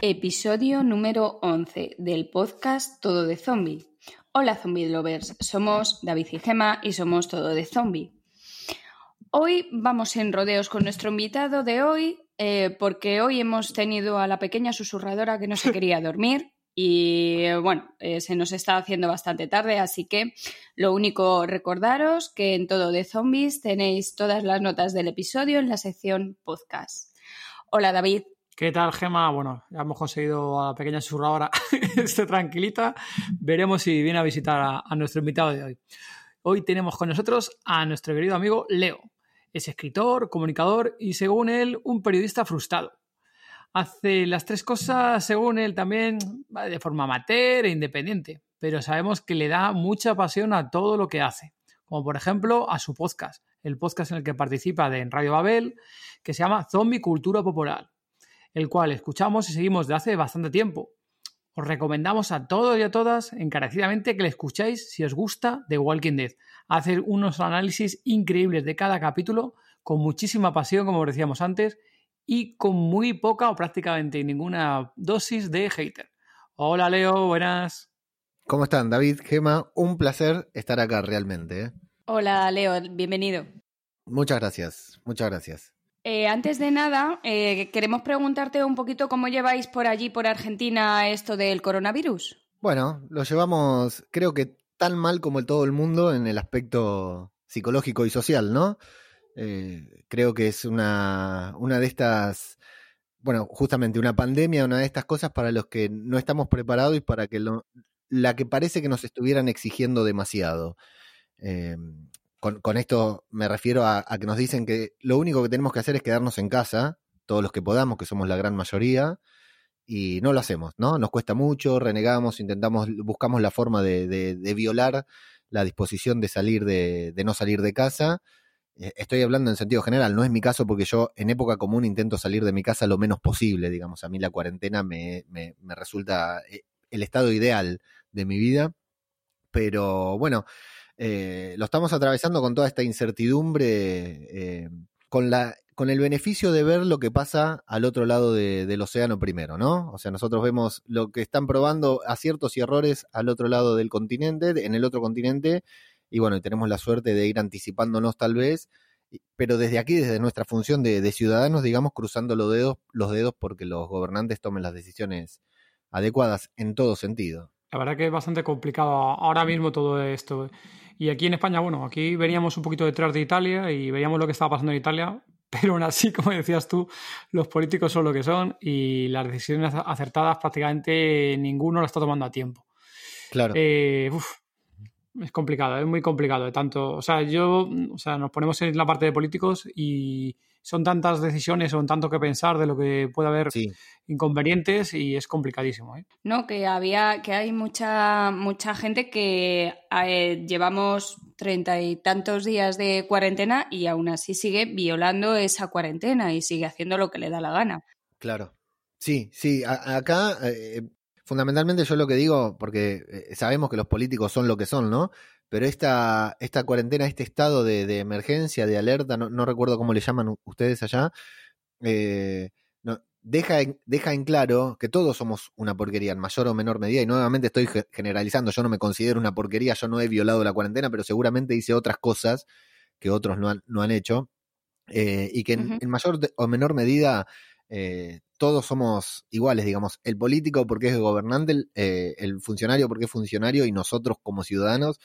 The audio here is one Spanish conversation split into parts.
Episodio número 11 del podcast Todo de Zombie. Hola Zombie Lovers, somos David y Gema y somos Todo de Zombie. Hoy vamos en rodeos con nuestro invitado de hoy eh, porque hoy hemos tenido a la pequeña susurradora que no se quería dormir y eh, bueno, eh, se nos está haciendo bastante tarde, así que lo único recordaros que en todo de zombies tenéis todas las notas del episodio en la sección podcast. Hola David. ¿Qué tal, Gema? Bueno, ya hemos conseguido a la pequeña susurradora esté tranquilita. Veremos si viene a visitar a, nuestro invitado de hoy. Hoy tenemos con nosotros a nuestro querido amigo Leo. Es escritor, comunicador y, según él, un periodista frustrado. Hace las tres cosas, según él, también de forma amateur e independiente, pero sabemos que le da mucha pasión a todo lo que hace, como por ejemplo a su podcast, el podcast en el que participa de Radio Babel, que se llama Zombie Cultura Popular el cual escuchamos y seguimos de hace bastante tiempo. Os recomendamos a todos y a todas encarecidamente que le escuchéis si os gusta The Walking Dead. Hacer unos análisis increíbles de cada capítulo, con muchísima pasión, como decíamos antes, y con muy poca o prácticamente ninguna dosis de hater. Hola Leo, buenas. ¿Cómo están, David, Gema? Un placer estar acá realmente. ¿eh? Hola Leo, bienvenido. Muchas gracias, muchas gracias. Eh, antes de nada, eh, queremos preguntarte un poquito cómo lleváis por allí, por Argentina, esto del coronavirus. Bueno, lo llevamos, creo que tan mal como todo el mundo en el aspecto psicológico y social, ¿no? Eh, creo que es una, una de estas, bueno, justamente una pandemia, una de estas cosas para los que no estamos preparados y para que lo, la que parece que nos estuvieran exigiendo demasiado con, esto me refiero a, que nos dicen que lo único que tenemos que hacer es quedarnos en casa, todos los que podamos, que somos la gran mayoría, y no lo hacemos, ¿no? Nos cuesta mucho, renegamos, intentamos, buscamos la forma de, violar la disposición de salir de, no salir de casa. Eh, estoy hablando en sentido general, no es mi caso porque yo en época común intento salir de mi casa lo menos posible, digamos, a mí la cuarentena me, me, me resulta eh, el estado ideal de mi vida, pero bueno, eh, lo estamos atravesando con toda esta incertidumbre, eh, con, la, con el beneficio de ver lo que pasa al otro lado del océano primero, ¿no? O sea, nosotros vemos lo que están probando aciertos y errores al otro lado del continente, en el otro continente, y bueno, tenemos la suerte de ir anticipándonos tal vez, pero desde aquí, desde nuestra función de, de ciudadanos, digamos, cruzando los dedos, los dedos porque los gobernantes tomen las decisiones adecuadas en todo sentido. La verdad que es bastante complicado ahora mismo todo esto. Y aquí en España, bueno, aquí veníamos un poquito detrás de Italia y veíamos lo que estaba pasando en Italia, pero aún así, como decías tú, los políticos son lo que son y las decisiones acertadas prácticamente ninguno las está tomando a tiempo. Claro. Eh, es complicado, es muy complicado. De tanto, o sea, yo, o sea, nos ponemos en la parte de políticos y son tantas decisiones, son tanto que pensar de lo que puede haber inconvenientes y es complicadísimo. ¿eh? No, que había, que hay mucha, mucha gente que eh, llevamos treinta y tantos días de cuarentena y aún así sigue violando esa cuarentena y sigue haciendo lo que le da la gana. Claro. Sí, sí, acá eh, fundamentalmente yo lo que digo, porque sabemos que los políticos son lo que son, ¿no? Pero esta, esta cuarentena, este estado de, emergencia, de alerta, no, recuerdo cómo le llaman ustedes allá, eh, no, deja, en, deja en claro que todos somos una porquería en mayor o menor medida, y nuevamente estoy generalizando, yo no me considero una porquería, yo no he violado la cuarentena, pero seguramente hice otras cosas que otros no han, no han hecho, eh, y que en, mayor o menor medida... Eh, todos somos iguales, digamos, el político porque es gobernante, el funcionario porque es funcionario y nosotros como ciudadanos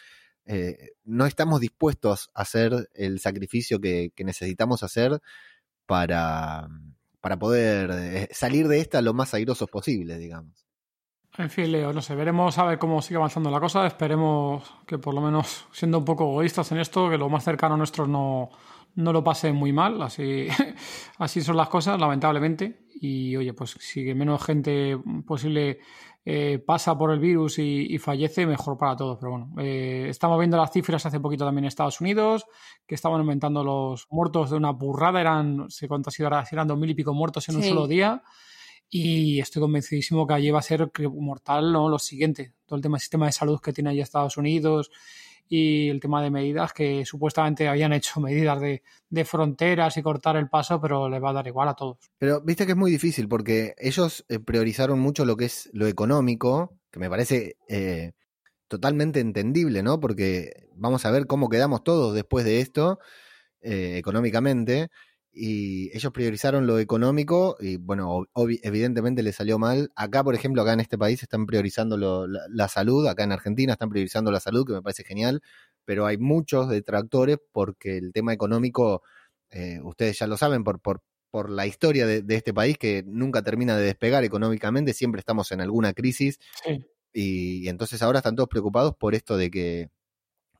eh, no estamos dispuestos a hacer el sacrificio que, necesitamos hacer para, para poder eh, salir de esta lo más airosos posible, digamos. En fin, Leo, no sé, veremos a ver cómo sigue avanzando la cosa. Esperemos que por lo menos, siendo un poco egoístas en esto, que lo más cercano a nuestros no, no lo pase muy mal. Así, así son las cosas, lamentablemente. Y oye, pues si menos gente posible eh, pasa por el virus y, fallece, mejor para todos. Pero bueno, eh, estamos viendo las cifras hace poquito también en Estados Unidos, que estaban aumentando los muertos de una burrada, eran, sé cuánto ha sido ahora, eran dos mil y pico muertos en un solo día. Y estoy convencidísimo que allí va a ser mortal ¿no? lo siguiente, todo el tema del sistema de salud que tiene allí Estados Unidos y el tema de medidas que supuestamente habían hecho medidas de, fronteras y cortar el paso, pero le va a dar igual a todos. Pero viste que es muy difícil porque ellos eh, priorizaron mucho lo que es lo económico, que me parece eh, totalmente entendible, ¿no? Porque vamos a ver cómo quedamos todos después de esto eh, económicamente y ellos priorizaron lo económico y bueno, evidentemente le salió mal. Acá, por ejemplo, acá en este país están priorizando la, salud, acá en Argentina están priorizando la salud, que me parece genial, pero hay muchos detractores porque el tema económico, eh, ustedes ya lo saben por, por, por la historia de, este país que nunca termina de despegar económicamente, siempre estamos en alguna crisis. y entonces ahora están todos preocupados por esto de que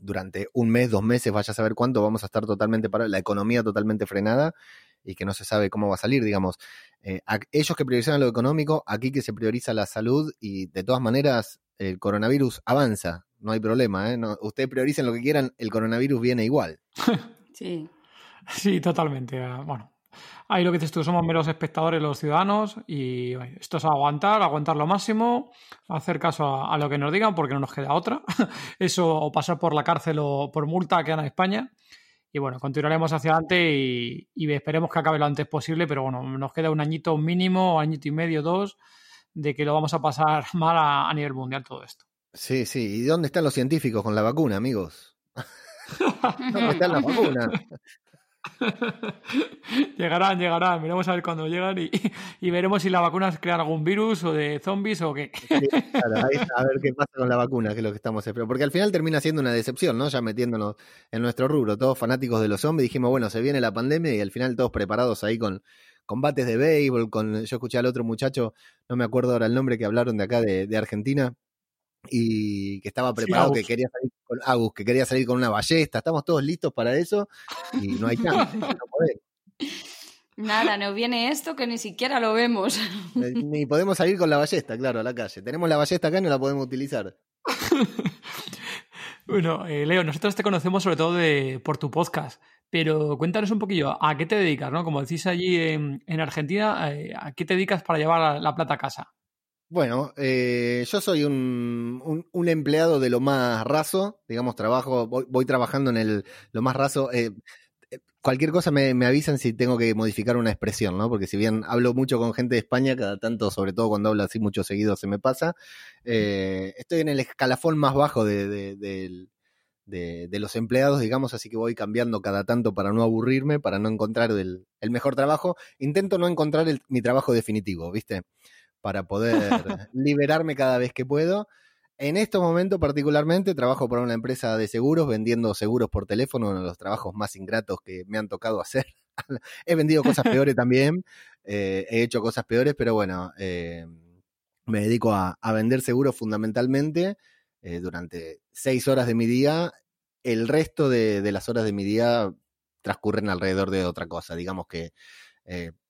durante un mes, dos meses, vaya a saber cuánto, vamos a estar totalmente para la economía totalmente frenada y que no se sabe cómo va a salir, digamos. Eh, ellos que priorizan lo económico, aquí que se prioriza la salud y de todas maneras el coronavirus avanza, no hay problema, ¿eh? ustedes prioricen lo que quieran, el coronavirus viene igual. sí. Sí, totalmente. Ah, bueno, Ahí lo que dices tú, somos meros espectadores los ciudadanos y esto es aguantar, aguantar lo máximo, hacer caso a, lo que nos digan porque no nos queda otra. Eso o pasar por la cárcel o por multa que en España. Y bueno, continuaremos hacia adelante y, esperemos que acabe lo antes posible, pero bueno, nos queda un añito mínimo, añito y medio, dos, de que lo vamos a pasar mal a, a nivel mundial todo esto. Sí, sí. ¿Y dónde están los científicos con la vacuna, amigos? ¿Dónde están las vacunas? llegarán, llegarán. Veremos a ver cuándo llegan y, veremos si la vacuna crea algún virus o de zombies o qué. a ver qué pasa con la vacuna, que es lo que estamos esperando. Porque al final termina siendo una decepción, ¿no? Ya metiéndonos en nuestro rubro, todos fanáticos de los zombies, dijimos, bueno, se viene la pandemia y al final todos preparados ahí con combates de béisbol, con, yo escuché al otro muchacho, no me acuerdo ahora el nombre que hablaron de acá de Argentina, y que estaba preparado, que quería salir con Agus, que quería salir con una ballesta. Estamos todos listos para eso y no hay chance, no Nada, nos viene esto que ni siquiera lo vemos. Ni podemos salir con la ballesta, claro, a la calle. Tenemos la ballesta acá y no la podemos utilizar. bueno, eh, Leo, nosotros te conocemos sobre todo de, por tu podcast, pero cuéntanos un poquillo, ¿a qué te dedicas? ¿no? Como decís allí en, Argentina, eh, ¿a qué te dedicas para llevar la plata a casa? Bueno, eh, yo soy un, un, empleado de lo más raso, digamos, trabajo, voy, trabajando en el lo más raso. Eh, eh, cualquier cosa me, avisan si tengo que modificar una expresión, ¿no? Porque si bien hablo mucho con gente de España, cada tanto, sobre todo cuando hablo así mucho seguido, se me pasa. estoy en el escalafón más bajo de, de, los empleados, digamos, así que voy cambiando cada tanto para no aburrirme, para no encontrar el, el mejor trabajo. Intento no encontrar mi trabajo definitivo, ¿viste? Para poder liberarme cada vez que puedo. En estos momentos particularmente trabajo para una empresa de seguros, vendiendo seguros por teléfono, uno de los trabajos más ingratos que me han tocado hacer. he vendido cosas peores también, eh, he hecho cosas peores, pero bueno, eh, me dedico a, vender seguros fundamentalmente eh, durante seis horas de mi día. El resto de, de, las horas de mi día transcurren alrededor de otra cosa. Digamos que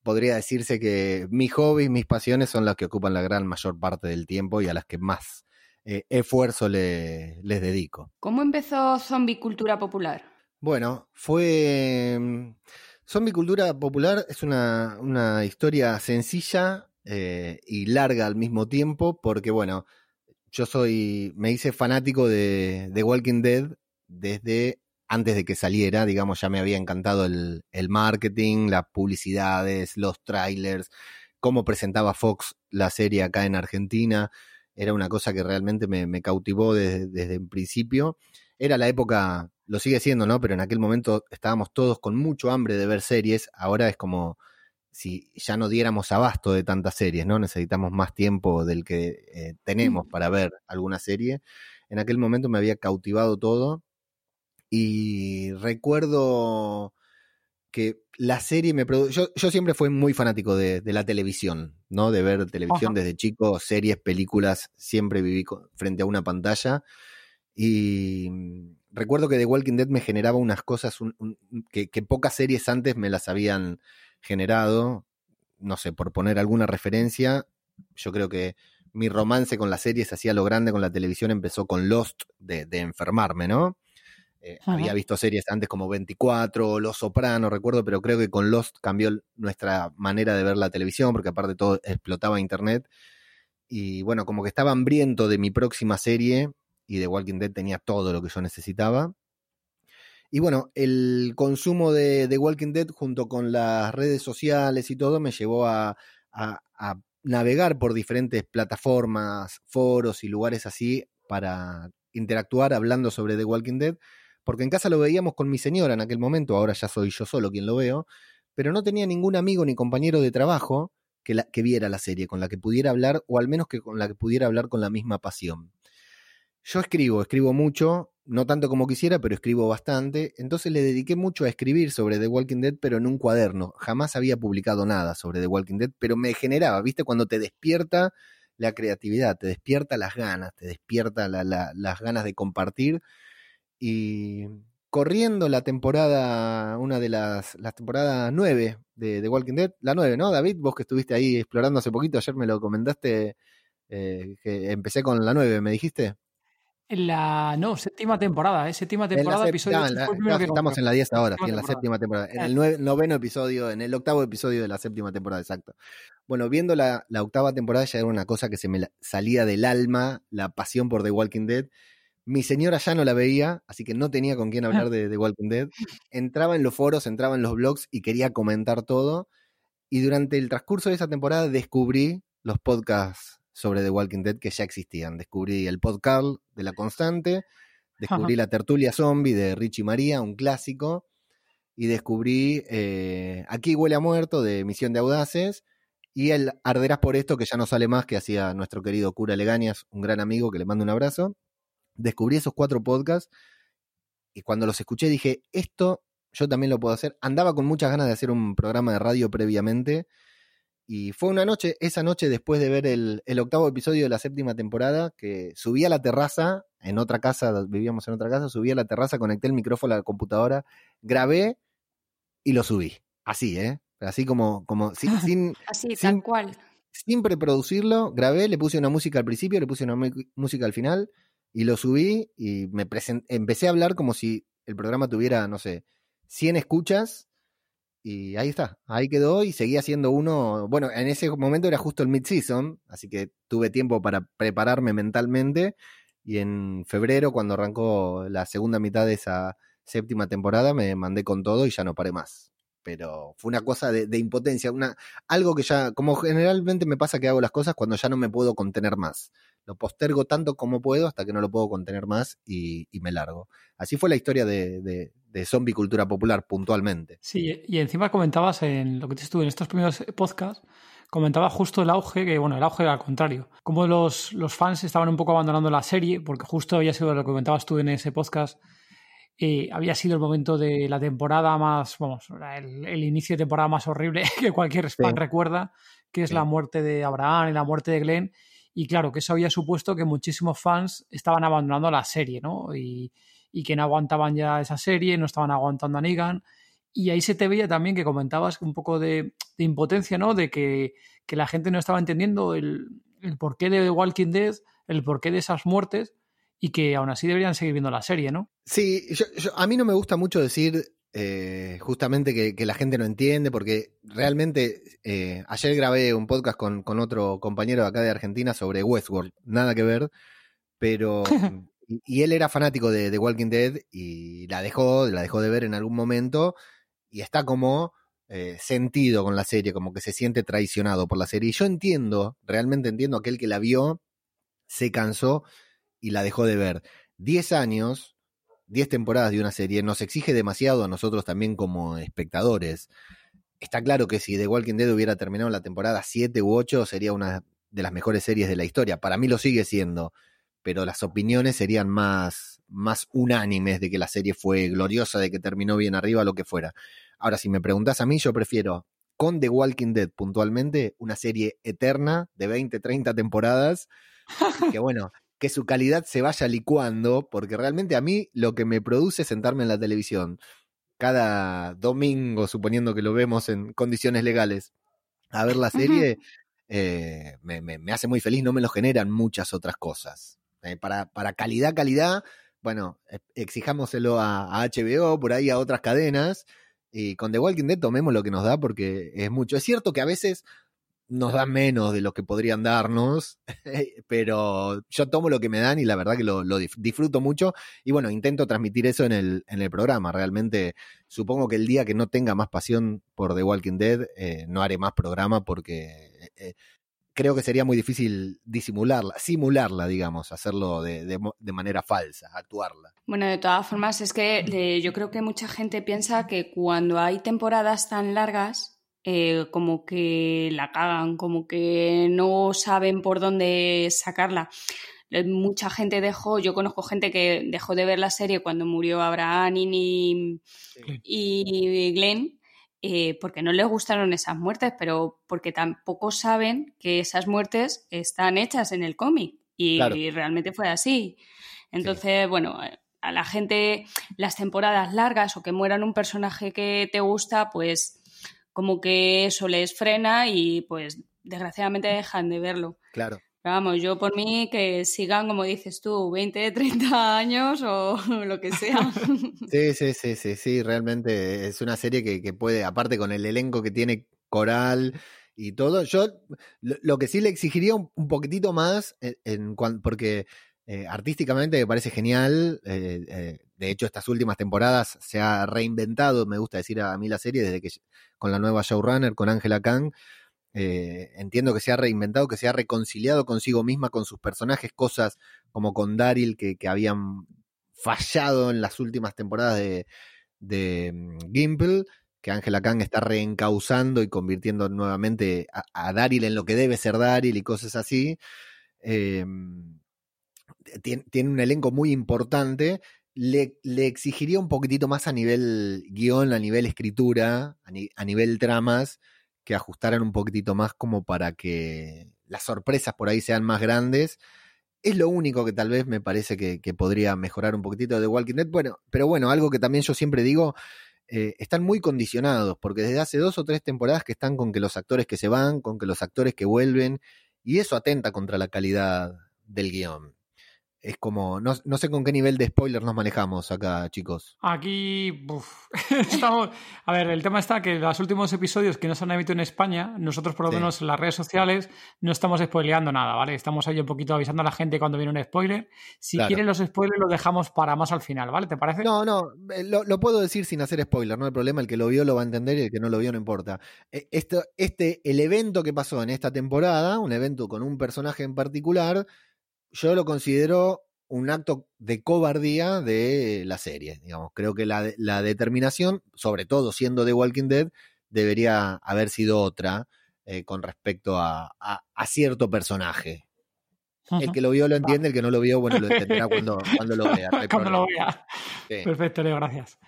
podría decirse que mis hobbies, mis pasiones son las que ocupan la gran mayor parte del tiempo y a las que más eh, esfuerzo les dedico. ¿Cómo empezó Zombie Cultura Popular? Bueno, fue... Mm, Zombie Cultura Popular es una, una historia sencilla eh, y larga al mismo tiempo porque, bueno, yo soy, me hice fanático de, de Walking Dead desde antes de que saliera, digamos, ya me había encantado el, marketing, las publicidades, los trailers, cómo presentaba Fox la serie acá en Argentina. Era una cosa que realmente me, cautivó desde, desde el principio. Era la época, lo sigue siendo, ¿no? Pero en aquel momento estábamos todos con mucho hambre de ver series. Ahora es como si ya no diéramos abasto de tantas series, ¿no? Necesitamos más tiempo del que eh, tenemos para ver alguna serie. En aquel momento me había cautivado todo y recuerdo que la serie me produjo. Yo, siempre fui muy fanático de, la televisión, ¿no? De ver televisión desde chico, series, películas, siempre viví frente a una pantalla. Y mm, recuerdo que The Walking Dead me generaba unas cosas que, que, pocas series antes me las habían generado. No sé, por poner alguna referencia, yo creo que mi romance con las series hacía lo grande con la televisión empezó con Lost de, enfermarme, ¿no? Eh, había visto series antes como 24, Los Sopranos, recuerdo, pero creo que con Lost cambió nuestra manera de ver la televisión, porque aparte de todo explotaba Internet. Y bueno, como que estaba hambriento de mi próxima serie y de Walking Dead tenía todo lo que yo necesitaba. Y bueno, el consumo de, The Walking Dead junto con las redes sociales y todo me llevó a navegar por diferentes plataformas, foros y lugares así para interactuar hablando sobre The Walking Dead, porque en casa lo veíamos con mi señora en aquel momento, ahora ya soy yo solo quien lo veo, pero no tenía ningún amigo ni compañero de trabajo que, la, que viera la serie, con la que pudiera hablar, o al menos que con la que pudiera hablar con la misma pasión. Yo escribo, escribo mucho, no tanto como quisiera, pero escribo bastante. Entonces le dediqué mucho a escribir sobre The Walking Dead, pero en un cuaderno. Jamás había publicado nada sobre The Walking Dead, pero me generaba, ¿viste? Cuando te despierta la creatividad, te despierta las ganas, te despierta las ganas de compartir. Y corriendo la temporada, una de las, las temporadas nueve de The Walking Dead, la nueve, ¿no, David? Vos que estuviste ahí explorando hace poquito, ayer me lo comentaste, eh, que empecé con la nueve, ¿me dijiste? En la, no, séptima temporada, ¿eh? Séptima temporada, episodio Estamos en la 10 ahora, en la séptima temporada. En el noveno episodio, en el octavo episodio de la séptima temporada, exacto. Bueno, viendo la, octava temporada ya era una cosa que se me salía del alma, la pasión por The Walking Dead. Mi señora ya no la veía, así que no tenía con quién hablar de The Walking Dead. Entraba en los foros, entraba en los blogs y quería comentar todo. Y durante el transcurso de esa temporada descubrí los podcasts sobre The Walking Dead que ya existían. Descubrí el podcast de La Constante, descubrí la tertulia zombie de Richie María, un clásico, y descubrí eh, Aquí huele a muerto de Misión de Audaces, y el Arderás por esto, que ya no sale más, que hacía nuestro querido cura Legañas, un gran amigo que le mando un abrazo. Descubrí esos cuatro podcasts y cuando los escuché dije, esto yo también lo puedo hacer. Andaba con muchas ganas de hacer un programa de radio previamente y fue una noche, esa noche después de ver el, octavo episodio de la séptima temporada, que subí a la terraza, en otra casa, vivíamos en otra casa, subí a la terraza, conecté el micrófono a la computadora, grabé y lo subí. Así, ¿eh? Así como, como sin, sin, Así, tal cual. Sin preproducirlo, grabé, le puse una música al principio, le puse una música al final y lo subí y me empecé a hablar como si el programa tuviera, no sé, 100 escuchas y ahí está, ahí quedó y seguía siendo uno. Bueno, en ese momento era justo el mid-season, así que tuve tiempo para prepararme mentalmente. Y en febrero, cuando arrancó la segunda mitad de esa séptima temporada, me mandé con todo y ya no paré más. Pero fue una cosa de, impotencia, una, algo que ya, como generalmente me pasa que hago las cosas cuando ya no me puedo contener más. Lo postergo tanto como puedo hasta que no lo puedo contener más y, me largo. Así fue la historia de, de zombie cultura popular puntualmente. Sí, y encima comentabas en lo que te estuve en estos primeros podcasts, comentaba justo el auge, que bueno, el auge era al contrario, como los, los fans estaban un poco abandonando la serie, porque justo había sido lo que comentabas tú en ese podcast, eh, había sido el momento de la temporada más, vamos, el, inicio de temporada más horrible que cualquier fan recuerda, que es la muerte de Abraham y la muerte de Glenn. Y claro, que eso había supuesto que muchísimos fans estaban abandonando la serie, ¿no? Y, y que no aguantaban ya esa serie, no estaban aguantando a Negan. Y ahí se te veía también que comentabas un poco de, impotencia, ¿no? De que, la gente no estaba entendiendo el, porqué de The Walking Dead, el porqué de esas muertes y que aún así deberían seguir viendo la serie, ¿no? Sí, a mí no me gusta mucho decir eh, justamente que, la gente no entiende, porque realmente eh, ayer grabé un podcast con, con, otro compañero acá de Argentina sobre Westworld, nada que ver, pero y, él era fanático de, The Walking Dead y la dejó, la dejó de ver en algún momento y está como eh, sentido con la serie, como que se siente traicionado por la serie. Y yo entiendo, realmente entiendo aquel que la vio, se cansó y la dejó de ver. Diez años, diez temporadas de una serie nos exige demasiado a nosotros también como espectadores. Está claro que si The Walking Dead hubiera terminado la temporada 7 u 8 sería una de las mejores series de la historia. Para mí lo sigue siendo pero las opiniones serían más, más unánimes de que la serie fue gloriosa, de que terminó bien arriba, lo que fuera. Ahora, si me preguntas a mí, yo prefiero con The Walking Dead puntualmente una serie eterna de 20, 30 temporadas, que bueno, que su calidad se vaya licuando, porque realmente a mí lo que me produce es sentarme en la televisión cada domingo, suponiendo que lo vemos en condiciones legales, a ver la serie, eh, me, hace muy feliz, no me lo generan muchas otras cosas. Eh, para, para, calidad, calidad, bueno, e, exijámoselo a, a, HBO, por ahí a otras cadenas, y con The Walking Dead tomemos lo que nos da porque es mucho. Es cierto que a veces nos dan menos de lo que podrían darnos, pero yo tomo lo que me dan y la verdad que lo, disfruto mucho y bueno, intento transmitir eso en el, en el programa. Realmente supongo que el día que no tenga más pasión por The Walking Dead, eh, no haré más programa porque eh, eh, creo que sería muy difícil disimularla, simularla, digamos, hacerlo de, de, manera falsa, actuarla. Bueno, de todas formas, es que yo creo que mucha gente piensa que cuando hay temporadas tan largas, eh, como que la cagan, como que no saben por dónde sacarla. Eh, mucha gente dejó, yo conozco gente que dejó de ver la serie cuando murió Abraham y, y Glenn, eh, porque no les gustaron esas muertes, pero porque tampoco saben que esas muertes están hechas en el cómic y, realmente fue así. Entonces, bueno, a la gente las temporadas largas o que mueran un personaje que te gusta, pues como que eso les frena y pues desgraciadamente dejan de verlo. Claro. Pero vamos, yo por mí que sigan, como dices tú, 20, 30 años o lo que sea. Sí, sí, sí, sí, sí, realmente es una serie que, puede, aparte con el elenco que tiene coral y todo, yo lo, que sí le exigiría un, poquitito más, en, en porque eh, artísticamente me parece genial. Eh, eh, de hecho, estas últimas temporadas se ha reinventado, me gusta decir a mí la serie, desde que con la nueva showrunner, con Angela Kang. entiendo que se ha reinventado, que se ha reconciliado consigo misma, con sus personajes, cosas como con Daryl que, habían fallado en las últimas temporadas de, de mm, Gimple, que Angela Kang está reencauzando y convirtiendo nuevamente a, Daryl en lo que debe ser Daryl y cosas así. Eh, tiene, un elenco muy importante, le, exigiría un poquitito más a nivel guion, a nivel escritura, a, nivel tramas, que ajustaran un poquitito más como para que las sorpresas por ahí sean más grandes. Es lo único que tal vez me parece que, podría mejorar un poquitito de Walking Dead. Bueno, pero bueno, algo que también yo siempre digo, eh, están muy condicionados, porque desde hace dos o tres temporadas que están con que los actores que se van, con que los actores que vuelven, y eso atenta contra la calidad del guion es como, no, no, sé con qué nivel de spoiler nos manejamos acá, chicos. Aquí, estamos, a ver, el tema está que los últimos episodios que nos han emitido en España, nosotros por lo menos en las redes sociales no estamos spoileando nada, ¿vale? Estamos ahí un poquito avisando a la gente cuando viene un spoiler. Si quieren los spoilers los dejamos para más al final, ¿vale? ¿Te parece? No, no, eh, lo, lo, puedo decir sin hacer spoiler, no hay problema, el que lo vio lo va a entender y el que no lo vio no importa. Esto, este, el evento que pasó en esta temporada, un evento con un personaje en particular, yo lo considero un acto de cobardía de la serie, digamos. Creo que la, la determinación, sobre todo siendo The Walking Dead, debería haber sido otra eh, con respecto a, a, cierto personaje. El que lo vio lo entiende, el que no lo vio, bueno, lo entenderá cuando, cuando lo vea. cuando lo vea. Perfecto, Leo, gracias.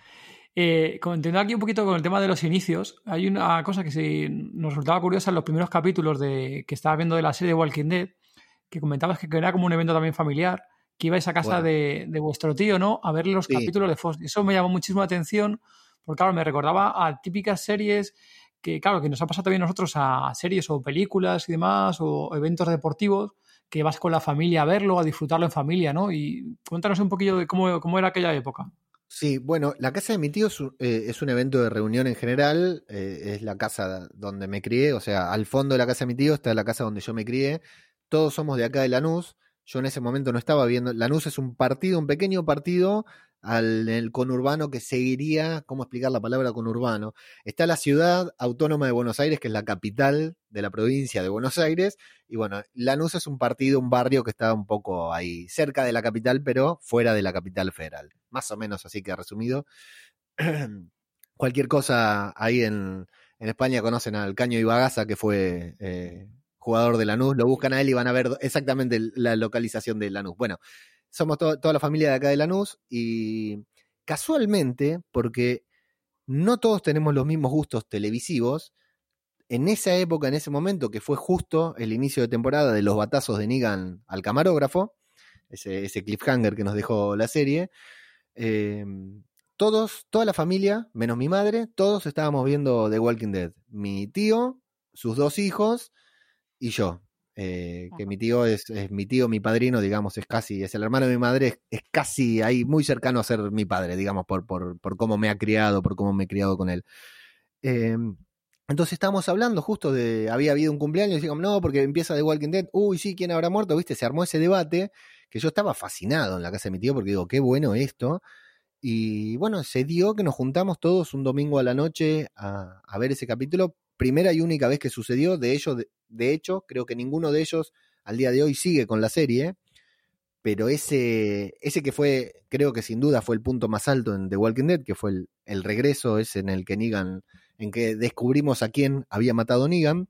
Eh, continuando aquí un poquito con el tema de los inicios, hay una cosa que sí nos resultaba curiosa en los primeros capítulos de, que estaba viendo de la serie Walking Dead, que comentabas que era como un evento también familiar, que ibais a casa de, vuestro tío, ¿no? A ver los capítulos de Fox. Eso me llamó muchísimo la atención, porque claro, me recordaba a típicas series que, claro, que nos ha pasado también nosotros a series o películas y demás, o eventos deportivos, que vas con la familia a verlo, a disfrutarlo en familia, ¿no? Y cuéntanos un poquillo de cómo, cómo era aquella época. Sí, bueno, la casa de mi tío es un, eh, evento de reunión en general, eh, es la casa donde me crié, o sea, al fondo de la casa de mi tío está la casa donde yo me crié, todos somos de acá de Lanús, yo en ese momento no estaba viendo. Lanús es un partido, un pequeño partido al el conurbano que seguiría, ¿cómo explicar la palabra conurbano? Está la ciudad autónoma de Buenos Aires, que es la capital de la provincia de Buenos Aires, y bueno, Lanús es un partido, un barrio que está un poco ahí cerca de la capital, pero fuera de la capital federal. Más o menos así que resumido. Cualquier cosa ahí en, España conocen al Caño Ibagaza, que fue eh, jugador de Lanús, lo buscan a él y van a ver exactamente la localización de Lanús. Bueno, somos toda la familia de acá de Lanús y casualmente, porque no todos tenemos los mismos gustos televisivos, en esa época, en ese momento, que fue justo el inicio de temporada de los batazos de Negan al camarógrafo, ese, cliffhanger que nos dejó la serie, eh, todos, toda la familia, menos mi madre, todos estábamos viendo The Walking Dead. Mi tío, sus dos hijos y yo. Eh, que mi tío es, mi tío, mi padrino, digamos, es casi, es el hermano de mi madre, es, casi ahí muy cercano a ser mi padre, digamos, por, por, por, cómo me ha criado, por cómo me he criado con él. Em, entonces estábamos hablando justo de, había habido un cumpleaños y decíamos, no, porque empieza The Walking Dead, uy, sí, ¿quién habrá muerto? Viste, se armó ese debate que yo estaba fascinado en la casa de mi tío porque digo, qué bueno esto. Y bueno, se dio que nos juntamos todos un domingo a la noche a, a ver ese capítulo primera y única vez que sucedió. De, ello, de, hecho, creo que ninguno de ellos al día de hoy sigue con la serie. Pero ese, ese que fue, creo que sin duda fue el punto más alto en The Walking Dead, que fue el, el regreso ese en el que Negan, en que descubrimos a quién había matado Negan.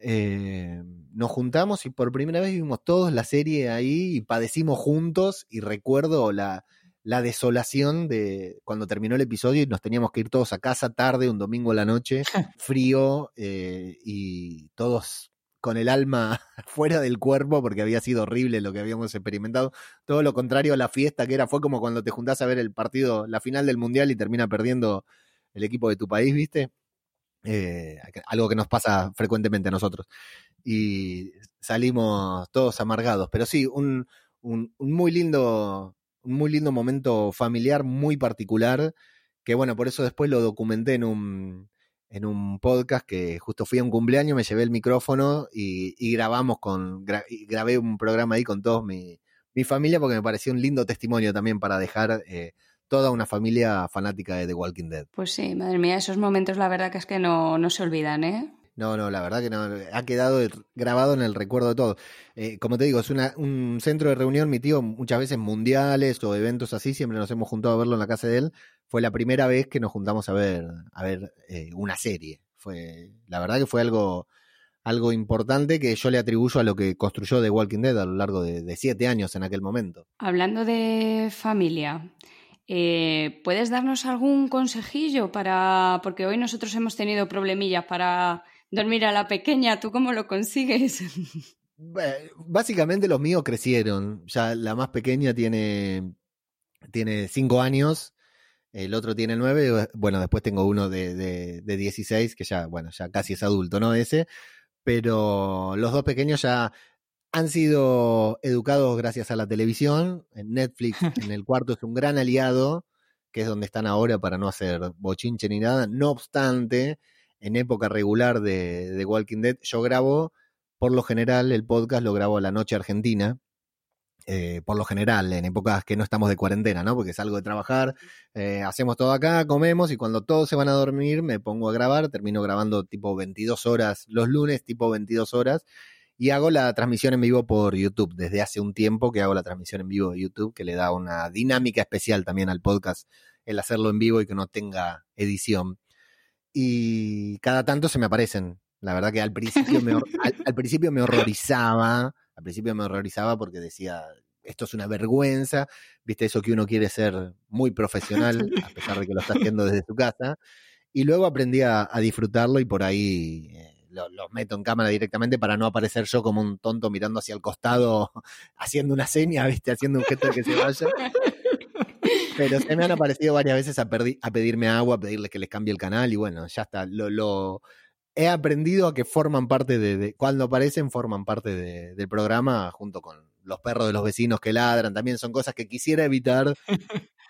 Eh, nos juntamos y por primera vez vimos todos la serie ahí y padecimos juntos y recuerdo la, la desolación de cuando terminó el episodio y nos teníamos que ir todos a casa tarde, un domingo a la noche, frío eh, y todos con el alma fuera del cuerpo porque había sido horrible lo que habíamos experimentado. Todo lo contrario a la fiesta que era, fue como cuando te juntás a ver el partido, la final del mundial y termina perdiendo el equipo de tu país, ¿viste? Eh, algo que nos pasa frecuentemente a nosotros. Y salimos todos amargados, pero sí, un, un muy lindo muy lindo momento familiar muy particular, que bueno, por eso después lo documenté en un, en un podcast que justo fui a un cumpleaños, me llevé el micrófono y, grabamos con, grabé un programa ahí con todos mi, mi, familia porque me pareció un lindo testimonio también para dejar eh, toda una familia fanática de The Walking Dead. Pues sí, madre mía, esos momentos la verdad que es que no, no se olvidan, ¿eh? No, no, la verdad que no, ha quedado grabado en el recuerdo de todo. Eh, como te digo, es una, un centro de reunión, mi tío, muchas veces mundiales o eventos así, siempre nos hemos juntado a verlo en la casa de él. Fue la primera vez que nos juntamos a ver, a ver eh, una serie. Fue, la verdad que fue algo, algo importante que yo le atribuyo a lo que construyó The Walking Dead a lo largo de, siete años en aquel momento. Hablando de familia, eh, ¿puedes darnos algún consejillo para, porque hoy nosotros hemos tenido problemillas para dormir a la pequeña, ¿tú cómo lo consigues? Básicamente los míos crecieron. Ya la más pequeña tiene, tiene cinco años, el otro tiene nueve, bueno, después tengo uno de, de, de 16, que ya, bueno, ya casi es adulto, ¿no? Ese. Pero los dos pequeños ya han sido educados gracias a la televisión. En Netflix, en el cuarto, es un gran aliado, que es donde están ahora para no hacer bochinche ni nada. No obstante, en época regular de, de, Walking Dead, yo grabo, por lo general, el podcast lo grabo a la noche argentina. Eh, por lo general, en épocas que no estamos de cuarentena, ¿no? Porque salgo de trabajar, eh, hacemos todo acá, comemos y cuando todos se van a dormir me pongo a grabar, termino grabando tipo 22 horas los lunes, tipo 22 horas, y hago la transmisión en vivo por YouTube. Desde hace un tiempo que hago la transmisión en vivo de YouTube, que le da una dinámica especial también al podcast el hacerlo en vivo y que no tenga edición y cada tanto se me aparecen. La verdad que al principio me, al, principio me horrorizaba, al principio me horrorizaba porque decía, esto es una vergüenza, viste eso que uno quiere ser muy profesional, a pesar de que lo está haciendo desde su casa, y luego aprendí a, disfrutarlo y por ahí eh, los lo meto en cámara directamente para no aparecer yo como un tonto mirando hacia el costado, haciendo una seña, viste, haciendo un gesto de que se vaya. Pero se me han aparecido varias veces a, pedirme agua, a pedirles que les cambie el canal y bueno, ya está. Lo, he aprendido a que forman parte de, cuando aparecen, forman parte del programa junto con los perros de los vecinos que ladran. También son cosas que quisiera evitar.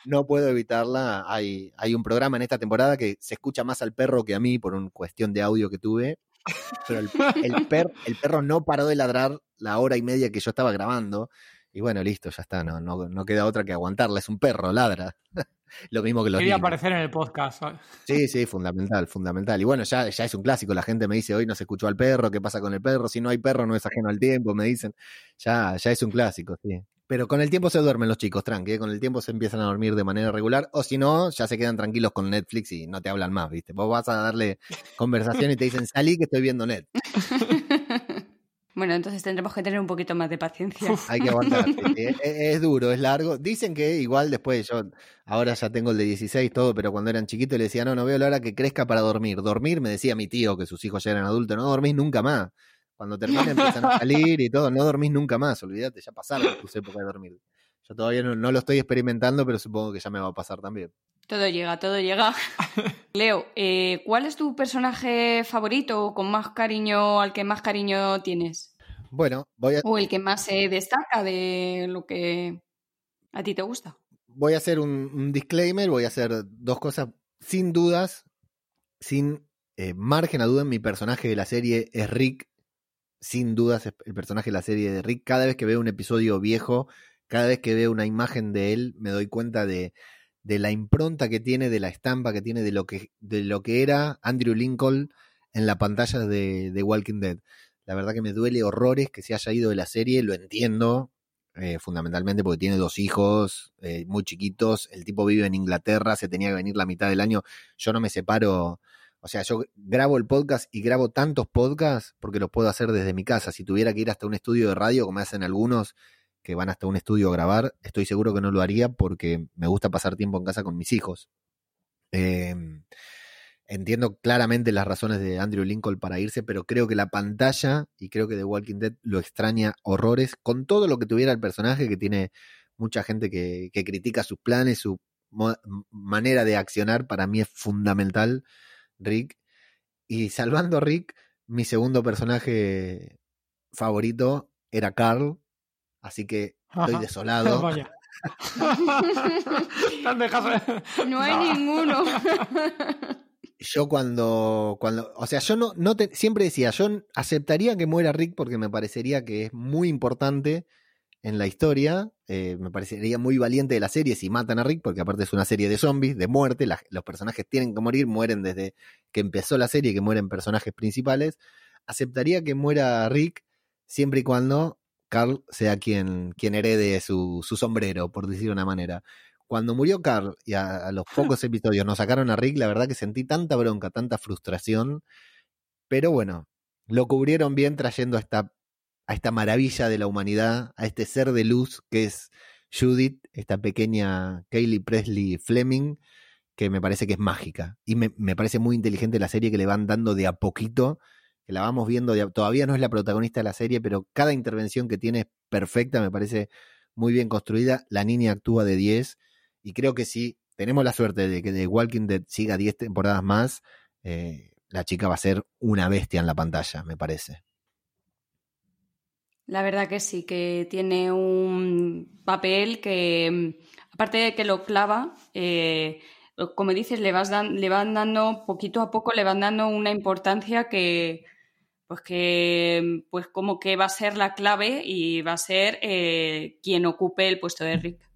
No puedo evitarla. Hay, un programa en esta temporada que se escucha más al perro que a mí por una cuestión de audio que tuve. Pero el perro no paró de ladrar la hora y media que yo estaba grabando. Y bueno, listo, ya está, no, no, no queda otra que aguantarla, es un perro, ladra. Lo mismo que los Quería aparecer en el podcast. Sí, sí, fundamental, fundamental. Y bueno, ya, ya es un clásico, la gente me dice, hoy no se escuchó al perro, ¿qué pasa con el perro? Si no hay perro no es ajeno al tiempo, me dicen. Ya, ya es un clásico, sí. Pero con el tiempo se duermen los chicos, tranqui, ¿eh? con el tiempo se empiezan a dormir de manera regular, o si no, ya se quedan tranquilos con Netflix y no te hablan más, ¿viste? Vos vas a darle conversación y te dicen, salí que estoy viendo Net. Bueno, entonces tendremos que tener un poquito más de paciencia. Hay que aguantar. es, es, duro, es largo. Dicen que igual después, yo ahora ya tengo el de 16 todo, pero cuando eran chiquitos le decía, no, no veo la hora que crezca para dormir. Dormir, me decía mi tío, que sus hijos ya eran adultos, no dormís nunca más. Cuando termina empiezan a salir y todo, no dormís nunca más, olvídate, ya pasaron tus épocas de dormir. Yo todavía no, no lo estoy experimentando, pero supongo que ya me va a pasar también. Todo llega, todo llega. Leo, eh, ¿cuál es tu personaje favorito o con más cariño, al que más cariño tienes? Bueno, voy a... O el que más se destaca de lo que a ti te gusta. Voy a hacer un, un disclaimer, voy a hacer dos cosas sin dudas, sin eh, margen a duda, mi personaje de la serie es Rick. Sin dudas, el personaje de la serie de Rick. Cada vez que veo un episodio viejo, cada vez que veo una imagen de él, me doy cuenta de, de la impronta que tiene, de la estampa que tiene, de lo que, de lo que era Andrew Lincoln en la pantalla de, de, Walking Dead. La verdad que me duele horrores que se haya ido de la serie, lo entiendo, eh, fundamentalmente porque tiene dos hijos eh, muy chiquitos, el tipo vive en Inglaterra, se tenía que venir la mitad del año, yo no me separo, o sea, yo grabo el podcast y grabo tantos podcasts porque los puedo hacer desde mi casa, si tuviera que ir hasta un estudio de radio como hacen algunos, que van hasta un estudio a grabar, estoy seguro que no lo haría porque me gusta pasar tiempo en casa con mis hijos. Eh, entiendo claramente las razones de Andrew Lincoln para irse, pero creo que la pantalla, y creo que The Walking Dead lo extraña horrores, con todo lo que tuviera el personaje, que tiene mucha gente que, que critica sus planes, su manera de accionar, para mí es fundamental, Rick. Y salvando a Rick, mi segundo personaje favorito era Carl, Así que estoy Ajá. desolado. Vaya. No hay ninguno. Yo cuando, cuando, o sea, yo no, no te- siempre decía, yo aceptaría que muera Rick porque me parecería que es muy importante en la historia, eh, me parecería muy valiente de la serie si matan a Rick, porque aparte es una serie de zombies, de muerte, la- los personajes tienen que morir, mueren desde que empezó la serie, que mueren personajes principales. Aceptaría que muera Rick siempre y cuando Carl sea quien, quien herede su, su sombrero, por decir de una manera. Cuando murió Carl y a, a los pocos episodios nos sacaron a Rick, la verdad que sentí tanta bronca, tanta frustración, pero bueno, lo cubrieron bien trayendo a esta, a esta maravilla de la humanidad, a este ser de luz que es Judith, esta pequeña Kaylee Presley Fleming, que me parece que es mágica. Y me, me parece muy inteligente la serie que le van dando de a poquito, que la vamos viendo, todavía no es la protagonista de la serie, pero cada intervención que tiene es perfecta, me parece muy bien construida. La niña actúa de 10 y creo que si tenemos la suerte de que The Walking Dead siga 10 temporadas más, eh, la chica va a ser una bestia en la pantalla, me parece. La verdad que sí, que tiene un papel que, mm, aparte de que lo clava, eh, como dices, le, vas le van dando, poquito a poco, le van dando una importancia que, pues que, pues como que va a ser la clave y va a ser eh, quien ocupe el puesto de Rick.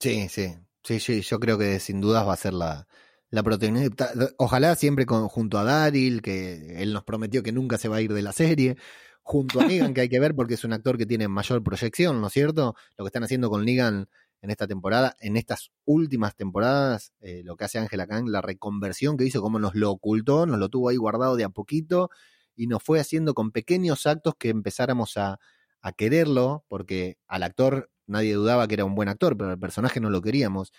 Sí, sí, sí, sí, yo creo que sin dudas va a ser la, la protagonista. Ojalá siempre con, junto a Daryl, que él nos prometió que nunca se va a ir de la serie. Junto a Negan, que hay que ver porque es un actor que tiene mayor proyección, ¿no es cierto? Lo que están haciendo con Negan en esta temporada, en estas últimas temporadas, eh, lo que hace Angela Kang, la reconversión que hizo, cómo nos lo ocultó, nos lo tuvo ahí guardado de a poquito y nos fue haciendo con pequeños actos que empezáramos a, quererlo, porque al actor nadie dudaba que era un buen actor, pero al personaje no lo queríamos.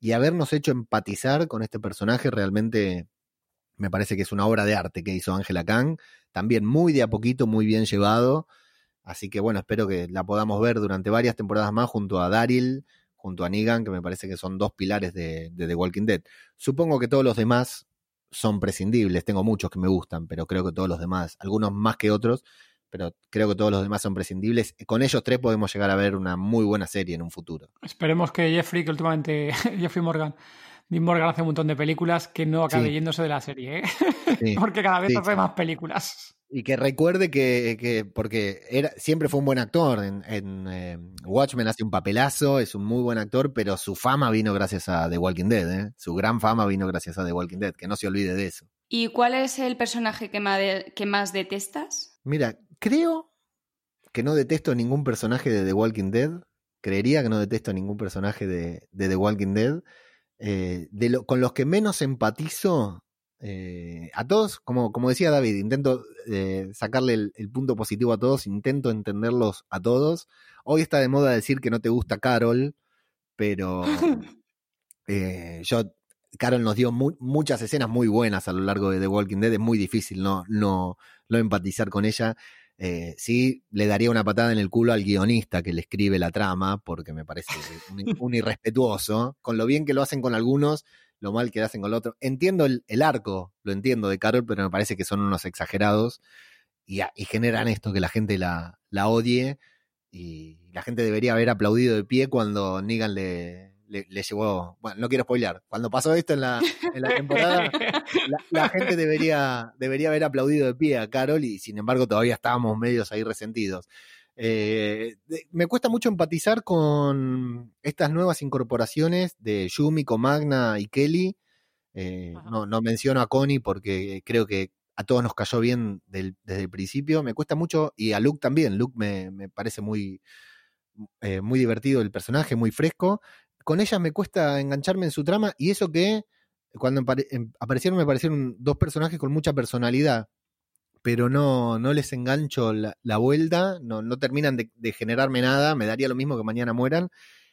Y habernos hecho empatizar con este personaje realmente me parece que es una obra de arte que hizo Angela Kang, también muy de a poquito, muy bien llevado. Así que bueno, espero que la podamos ver durante varias temporadas más junto a Daryl, junto a Negan, que me parece que son dos pilares de, de The Walking Dead. Supongo que todos los demás son prescindibles, tengo muchos que me gustan, pero creo que todos los demás, algunos más que otros, pero creo que todos los demás son prescindibles. Con ellos tres podemos llegar a ver una muy buena serie en un futuro. Esperemos que Jeffrey, que últimamente Jeffrey Morgan, Dean Morgan hace un montón de películas, que no acabe Sí. yéndose de la serie, ¿eh? Sí. porque cada vez Sí, hace más películas. Y que recuerde que, que porque era, siempre fue un buen actor. En, en eh, Watchmen hace un papelazo, es un muy buen actor, pero su fama vino gracias a The Walking Dead. ¿eh? Su gran fama vino gracias a The Walking Dead, que no se olvide de eso. ¿Y cuál es el personaje que más, que más detestas? Mira, creo que no detesto ningún personaje de The Walking Dead. Creería que no detesto ningún personaje de, de The Walking Dead. Eh, de lo, con los que menos empatizo Eh, a todos, como, como decía David, intento eh, sacarle el, punto positivo a todos, intento entenderlos a todos. Hoy está de moda decir que no te gusta Carol, pero eh, yo, Carol nos dio muchas escenas muy buenas a lo largo de The Walking Dead, es muy difícil no, no, no empatizar con ella. sí, le daría una patada en el culo al guionista que le escribe la trama, porque me parece un irrespetuoso, con lo bien que lo hacen con algunos lo mal que hacen con lo otro. Entiendo el, arco, lo entiendo de Carol, pero me parece que son unos exagerados y, generan esto, que la gente la, la, odie y la gente debería haber aplaudido de pie cuando Negan le, le, llevó, bueno, no quiero spoilear, cuando pasó esto en la, en la temporada, la, gente debería, debería haber aplaudido de pie a Carol y sin embargo todavía estábamos medios ahí resentidos. Eh, me cuesta mucho empatizar con estas nuevas incorporaciones de Yumiko, Magna y Kelly. Eh, no, no, menciono a Connie porque creo que a todos nos cayó bien desde el principio. Me cuesta mucho, y a Luke también. Luke me, parece muy, eh, muy divertido el personaje, muy fresco. Con ella me cuesta engancharme en su trama, y eso que cuando aparecieron me parecieron dos personajes con mucha personalidad pero no, no les engancho la, vuelta, no, no terminan de, generarme nada, me daría lo mismo que mañana mueran.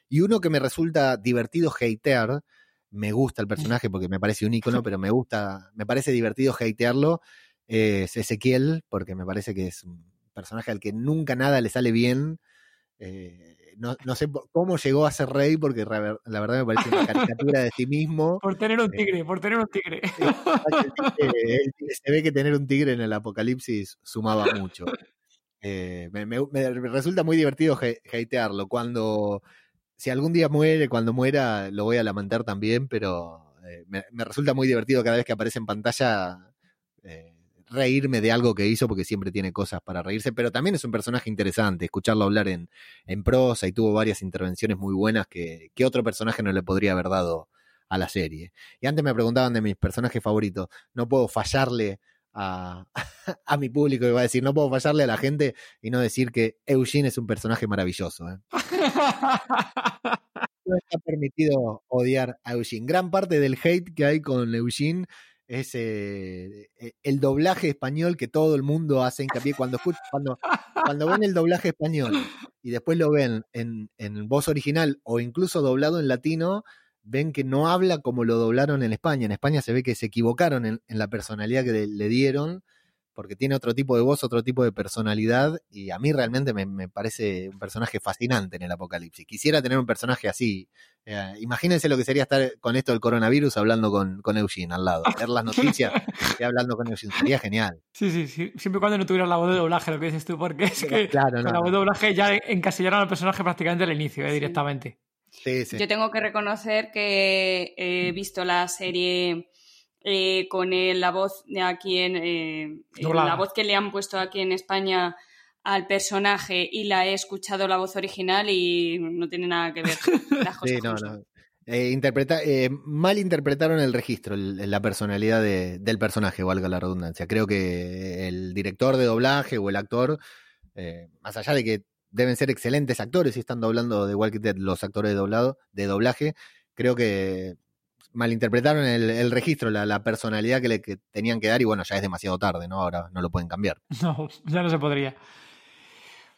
Y uno que me resulta divertido hatear, me gusta el personaje porque me parece un ícono, pero me gusta, me parece divertido hatearlo, es Ezequiel, porque me parece que es un personaje al que nunca nada le sale bien. Eh, no, no, sé cómo llegó a ser rey, porque la verdad me parece una caricatura de sí mismo. Por tener un eh, tigre, por tener un tigre. se ve que tener un tigre en el apocalipsis sumaba mucho. Eh, me, resulta muy divertido hatearlo. Cuando, si algún día muere, cuando muera, lo voy a lamentar también, pero eh, me, resulta muy divertido cada vez que aparece en pantalla reírme de algo que hizo porque siempre tiene cosas para reírse, pero también es un personaje interesante, escucharlo hablar en, en prosa y tuvo varias intervenciones muy buenas que, que otro personaje no le podría haber dado a la serie. Y antes me preguntaban de mis personajes favoritos, no puedo fallarle a, a mi público, iba a decir, no puedo fallarle a la gente y no decir que Eugene es un personaje maravilloso. ¿eh? no está permitido odiar a Eugene. Gran parte del hate que hay con Eugene es eh, eh, el doblaje español que todo el mundo hace hincapié cuando cuando, cuando ven el doblaje español y después lo ven en, en voz original o incluso doblado en latino, ven que no habla como lo doblaron en España. En España se ve que se equivocaron en la personalidad que le dieron porque tiene otro tipo de voz, otro tipo de personalidad, y a mí realmente me, parece un personaje fascinante en el apocalipsis. Quisiera tener un personaje así. Eh, imagínense lo que sería estar con esto del coronavirus hablando con, con Eugene al lado, ver las noticias y hablando con Eugene. Sería genial. Sí, sí, sí. Siempre y cuando no tuviera la voz de doblaje, lo que dices tú, porque es que claro, la voz de doblaje ya encasillaron al personaje prácticamente al inicio, eh, directamente. Sí, sí. Yo tengo que reconocer que he visto la serie eh, con la voz de aquí en eh, la voz que le han puesto aquí en España al personaje y la he escuchado la voz original y no tiene nada que ver las cosas. sí, no, no. Eh, interpreta, mal interpretaron el registro, la personalidad del personaje, valga la redundancia. Creo que el director de doblaje o el actor, más allá de que deben ser excelentes actores y están doblando de Walking Dead los actores de doblado, de doblaje, creo que malinterpretaron el, el registro, la, personalidad que le tenían que dar y bueno, ya es demasiado tarde, ¿no? Ahora no lo pueden cambiar. No, ya no se podría.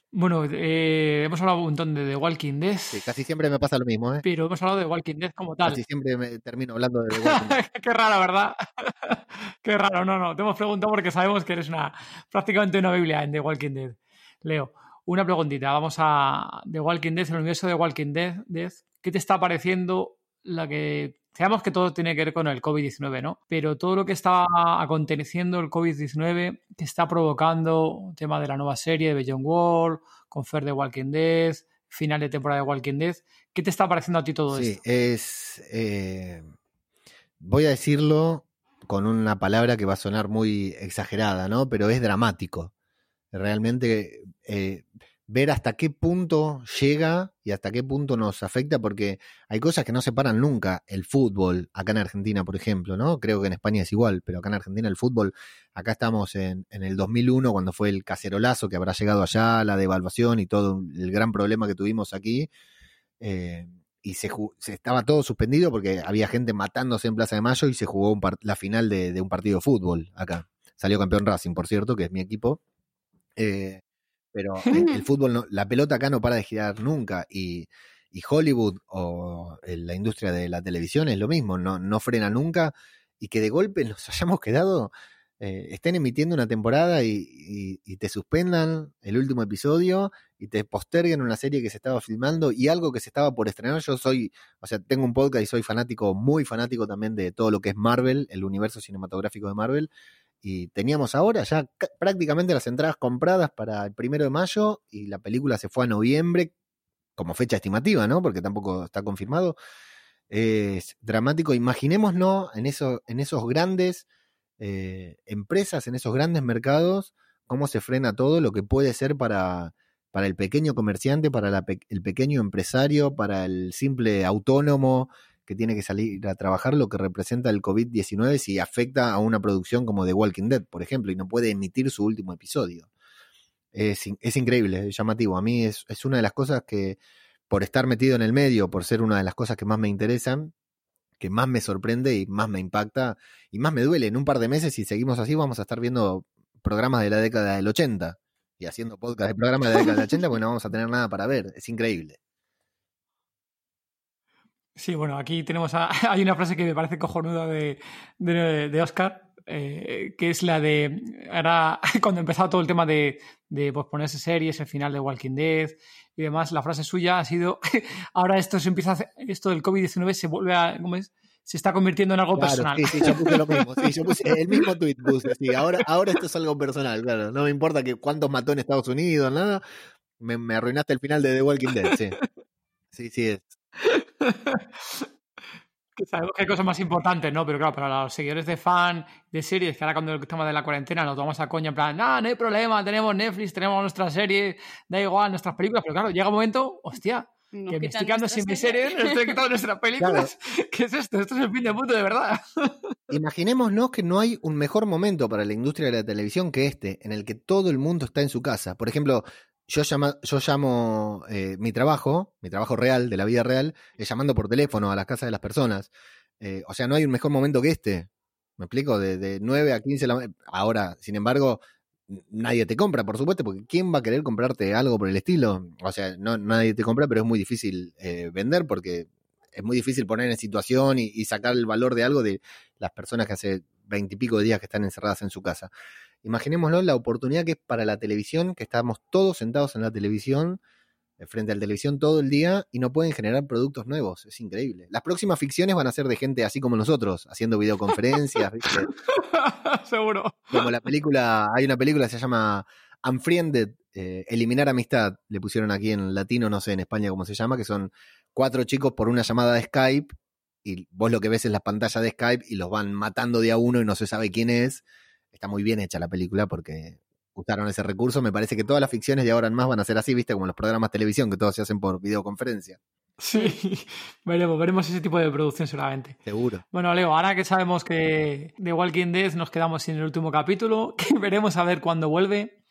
Bueno, eh, hemos hablado un montón de The Walking Dead. Sí, casi siempre me pasa lo mismo, ¿eh? Pero hemos hablado de The Walking Dead como tal. Casi siempre me termino hablando de The Walking Dead. Qué raro, ¿verdad? Qué raro, no, no. Te hemos preguntado porque sabemos que eres una prácticamente una Biblia en The Walking Dead. Leo, una preguntita. Vamos a The Walking Dead, el universo de Walking Dead. ¿Qué te está pareciendo la que Sabemos que todo tiene que ver con el COVID-19, ¿no? Pero todo lo que está aconteciendo el COVID-19, que está provocando el tema de la nueva serie de Beyond World, con Fer de Walking Dead, final de temporada de Walking Dead, ¿qué te está pareciendo a ti todo esto? Sí, es. Eh, voy a decirlo con una palabra que va a sonar muy exagerada, ¿no? Pero es dramático. Realmente. Eh, ver hasta qué punto llega y hasta qué punto nos afecta, porque hay cosas que no se paran nunca. El fútbol, acá en Argentina, por ejemplo, ¿no? Creo que en España es igual, pero acá en Argentina el fútbol, acá estamos en, en el 2001, cuando fue el cacerolazo que habrá llegado allá, la devaluación y todo el gran problema que tuvimos aquí. Eh, y se, estaba todo suspendido porque había gente matándose en Plaza de Mayo y se jugó la final de, un partido de fútbol acá. Salió campeón Racing, por cierto, que es mi equipo. Eh, pero el, fútbol, la pelota acá no para de girar nunca y, y Hollywood o la industria de la televisión es lo mismo, no, no frena nunca y que de golpe nos hayamos quedado eh, estén emitiendo una temporada y, te suspendan el último episodio y te posterguen una serie que se estaba filmando y algo que se estaba por estrenar. Yo soy, o sea, tengo un podcast y soy fanático, muy fanático también de todo lo que es Marvel, el universo cinematográfico de Marvel. Y teníamos ahora ya prácticamente las entradas compradas para el primero de mayo y la película se fue a noviembre como fecha estimativa, ¿no? Porque tampoco está confirmado. Es dramático. Imaginémonos en, eso, en esos grandes eh, empresas en esos grandes mercados, cómo se frena todo lo que puede ser para, para el pequeño comerciante, para el pequeño empresario, para el simple autónomo que tiene que salir a trabajar, lo que representa el COVID-19 si afecta a una producción como The Walking Dead, por ejemplo, y no puede emitir su último episodio. Es, increíble, es llamativo. A mí es, es una de las cosas que, por estar metido en el medio, por ser una de las cosas que más me interesan, que más me sorprende y más me impacta y más me duele. En un par de meses, si seguimos así, vamos a estar viendo programas de la década del 80 y haciendo podcast de programas de la década del 80 porque no vamos a tener nada para ver. Es increíble. Sí, bueno, aquí tenemos hay una frase que me parece cojonuda de, de, Oscar, eh, que es la de, ahora cuando empezaba todo el tema de, de posponerse series, el final de Walking Dead y demás, la frase suya ha sido, ahora esto se empieza a esto del COVID-19 se vuelve a, ¿cómo es? Se está convirtiendo en algo personal. Sí, sí, yo puse lo mismo. Sí, yo puse el mismo tweet puse, sí, ahora, ahora esto es algo personal, claro. No me importa que cuántos mató en Estados Unidos, nada. Me, me arruinaste el final de The Walking Dead, sí. Sí, sí es. Sabemos que hay cosas más importantes, ¿no? Pero claro, para los seguidores de fan de series, que ahora cuando estamos de la cuarentena nos tomamos a coña en plan, no, no hay problema, tenemos Netflix, tenemos nuestra serie, da igual, nuestras películas, pero claro, llega un momento, hostia, que me estoy quedando sin mi serie, me estoy quitando nuestras películas. ¿Qué es esto? Esto es el fin de mundo, de verdad. Imaginémonos que no hay un mejor momento para la industria de la televisión que este, en el que todo el mundo está en su casa. Por ejemplo, yo, yo llamo eh, mi trabajo, mi trabajo real, de la vida real, es llamando por teléfono a las casas de las personas. Eh, o sea, no hay un mejor momento que este. ¿Me explico? De, de 9 a 15 la Ahora, sin embargo, nadie te compra, por supuesto, porque ¿quién va a querer comprarte algo por el estilo? O sea, no, nadie te compra, pero es muy difícil eh, vender porque es muy difícil poner en situación y, y, sacar el valor de algo de las personas que hace veintipico de días que están encerradas en su casa. Imaginémoslo la oportunidad que es para la televisión, que estamos todos sentados en la televisión, eh, frente a la televisión todo el día y no pueden generar productos nuevos. Es increíble. Las próximas ficciones van a ser de gente así como nosotros, haciendo videoconferencias, ¿viste? Seguro. Como la película, hay una película que se llama Unfriended, eh, Eliminar Amistad, le pusieron aquí en latino, no sé en España cómo se llama, que son cuatro chicos por una llamada de Skype y vos lo que ves es la pantalla de Skype y los van matando de a uno y no se sabe quién es está muy bien hecha la película porque usaron ese recurso. Me parece que todas las ficciones de ahora en más van a ser así, viste, como los programas de televisión, que todos se hacen por videoconferencia. Sí, veremos, veremos ese tipo de producción seguramente. Seguro. Bueno, Leo, ahora que sabemos que de Walking Dead nos quedamos sin el último capítulo, que veremos a ver cuándo vuelve.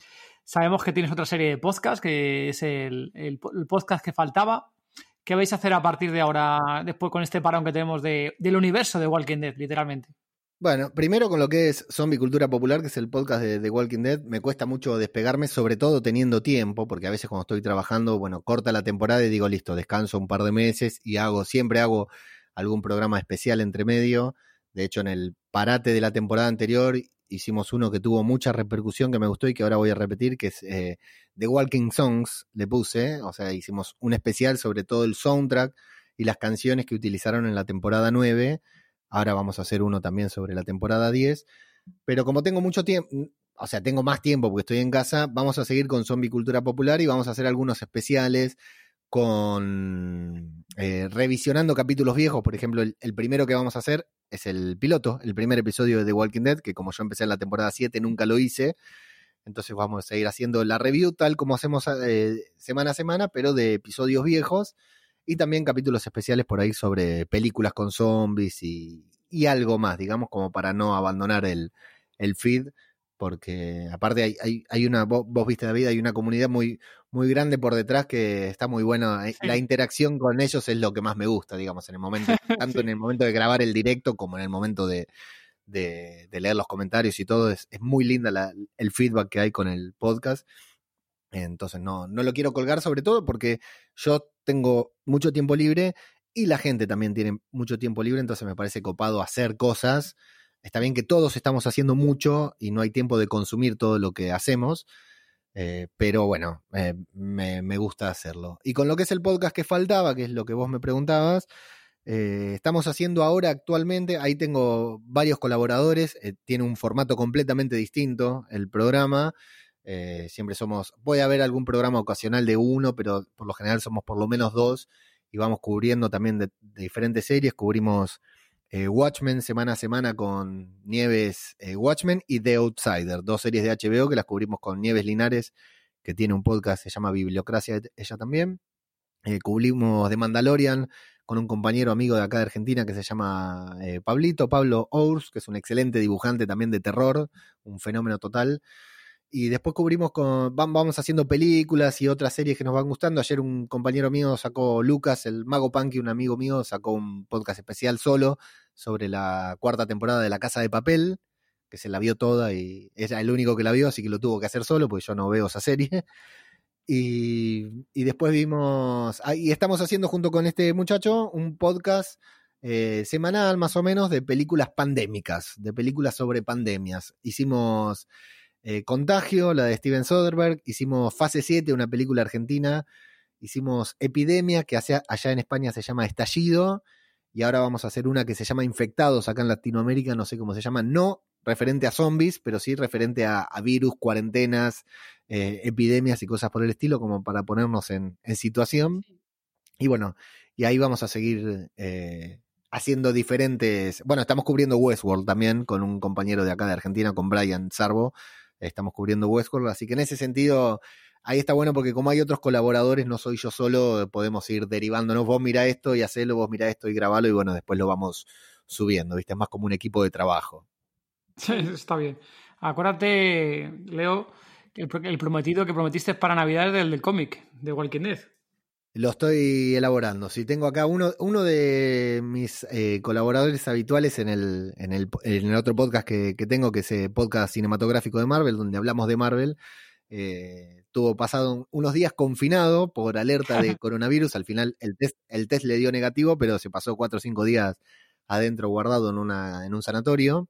Sabemos que tienes otra serie de podcast, que es el, el, podcast que faltaba. ¿Qué vais a hacer a partir de ahora, después con este parón que tenemos de, del universo de Walking Dead, literalmente? Bueno, primero con lo que es Zombie Cultura Popular, que es el podcast de The Walking Dead, me cuesta mucho despegarme, sobre todo teniendo tiempo, porque a veces cuando estoy trabajando, bueno, corta la temporada y digo, listo, descanso un par de meses y hago, siempre hago algún programa especial entre medio. De hecho, en el parate de la temporada anterior hicimos uno que tuvo mucha repercusión, que me gustó y que ahora voy a repetir, que es eh, The Walking Songs, le puse, o sea, hicimos un especial sobre todo el soundtrack y las canciones que utilizaron en la temporada 9 Ahora vamos a hacer uno también sobre la temporada 10. Pero como tengo mucho tiempo, o sea, tengo más tiempo porque estoy en casa, vamos a seguir con Zombie Cultura Popular y vamos a hacer algunos especiales con eh, revisionando capítulos viejos. Por ejemplo, el, primero que vamos a hacer es el piloto, el primer episodio de The Walking Dead, que como yo empecé en la temporada 7 nunca lo hice. Entonces vamos a seguir haciendo la review tal como hacemos eh, semana a semana, pero de episodios viejos y también capítulos especiales por ahí sobre películas con zombies y, algo más, digamos, como para no abandonar el, feed porque aparte hay, hay, hay una, vos, vos, viste David, hay una comunidad muy, muy grande por detrás que está muy buena. Sí. La interacción con ellos es lo que más me gusta, digamos, en el momento, tanto sí. en el momento de grabar el directo como en el momento de, de, de leer los comentarios y todo. Es, es muy linda la, el feedback que hay con el podcast. Entonces no, no lo quiero colgar sobre todo porque yo tengo mucho tiempo libre y la gente también tiene mucho tiempo libre, entonces me parece copado hacer cosas. Está bien que todos estamos haciendo mucho y no hay tiempo de consumir todo lo que hacemos, eh, pero bueno, eh, me, me, gusta hacerlo. Y con lo que es el podcast que faltaba, que es lo que vos me preguntabas, eh, estamos haciendo ahora actualmente, ahí tengo varios colaboradores, tiene un formato completamente distinto el programa. Eh, siempre somos, puede haber algún programa ocasional de uno, pero por lo general somos por lo menos dos y vamos cubriendo también de, diferentes series. Cubrimos eh, Watchmen semana a semana con Nieves eh, Watchmen y The Outsider, dos series de HBO que las cubrimos con Nieves Linares, que tiene un podcast, se llama Bibliocracia, ella también. Cubrimos The Mandalorian con un compañero amigo de acá de Argentina que se llama Pablito, Pablo Ours, que es un excelente dibujante también de terror, un fenómeno total. Y después cubrimos con, vamos haciendo películas y otras series que nos van gustando. Ayer un compañero mío sacó, Lucas, el mago punky, un amigo mío, sacó un podcast especial solo sobre la cuarta temporada de La Casa de Papel, que se la vio toda y era el único que la vio, así que lo tuvo que hacer solo, porque yo no veo esa serie. Y, y después vimos, ah, y estamos haciendo junto con este muchacho un podcast eh, semanal más o menos de películas pandémicas, de películas sobre pandemias. Hicimos eh, Contagio, la de Steven Soderbergh, hicimos Fase 7, una película argentina, hicimos Epidemia, que hacia, allá en España se llama Estallido, y ahora vamos a hacer una que se llama Infectados, acá en Latinoamérica, no sé cómo se llama, no referente a zombies, pero sí referente a, a virus, cuarentenas, eh, epidemias y cosas por el estilo, como para ponernos en, en situación. Y bueno, y ahí vamos a seguir eh, haciendo diferentes. Bueno, estamos cubriendo Westworld también con un compañero de acá de Argentina, con Brian Sarbo. Estamos cubriendo Westworld, así que en ese sentido, ahí está bueno porque como hay otros colaboradores, no soy yo solo, podemos ir derivándonos. Vos mira esto y hacelo, vos mira esto y grabalo, y bueno, después lo vamos subiendo, ¿viste? Es más como un equipo de trabajo. Sí, está bien. Acuérdate, Leo, el, el prometido que prometiste para Navidad del, del cómic, de Walking Dead. Lo estoy elaborando. Si sí, tengo acá uno, uno de mis eh, colaboradores habituales en el, en el, en el otro podcast que, que, tengo, que es el podcast cinematográfico de Marvel, donde hablamos de Marvel. Eh, tuvo pasado unos días confinado por alerta de coronavirus. Al final el test, el test le dio negativo, pero se pasó cuatro o cinco días adentro guardado en, una, en un sanatorio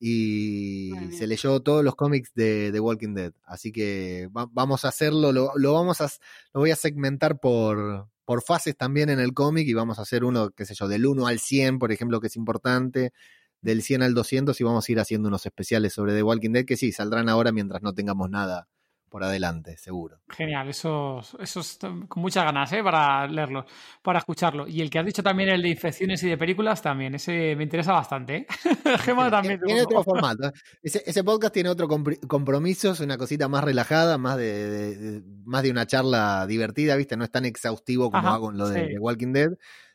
y se leyó todos los cómics de, de, Walking Dead. Así que va, vamos a hacerlo, lo, lo, vamos a, lo voy a segmentar por, por fases también en el cómic y vamos a hacer uno, qué sé yo, del 1 al 100, por ejemplo, que es importante, del 100 al 200 y vamos a ir haciendo unos especiales sobre The Walking Dead que sí, saldrán ahora mientras no tengamos nada por adelante, seguro. Genial, eso, eso es con muchas ganas, ¿eh? Para leerlo, para escucharlo. Y el que has dicho también, el de infecciones y de películas, también, ese me interesa bastante, ¿eh? Gema también. Tiene otro formato. Ese, ese, podcast tiene otro compromiso, es una cosita más relajada, más de, de, de, más de una charla divertida, ¿viste? No es tan exhaustivo como Ajá, hago en lo de, sí. de, Walking Dead.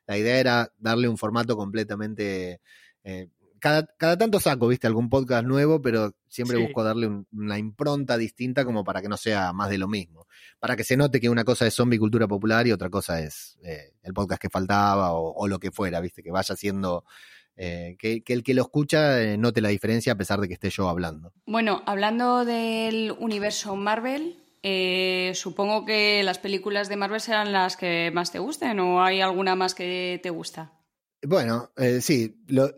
La idea era darle un formato completamente... Eh, cada, cada, tanto saco, viste, algún podcast nuevo, pero siempre sí. busco darle un, una impronta distinta como para que no sea más de lo mismo. Para que se note que una cosa es zombie cultura popular y otra cosa es eh, el podcast que faltaba o, o, lo que fuera, viste, que vaya siendo. Eh, que, que, el que lo escucha eh, note la diferencia a pesar de que esté yo hablando. Bueno, hablando del universo Marvel, eh, supongo que las películas de Marvel serán las que más te gusten o hay alguna más que te gusta. Bueno, eh, sí, lo,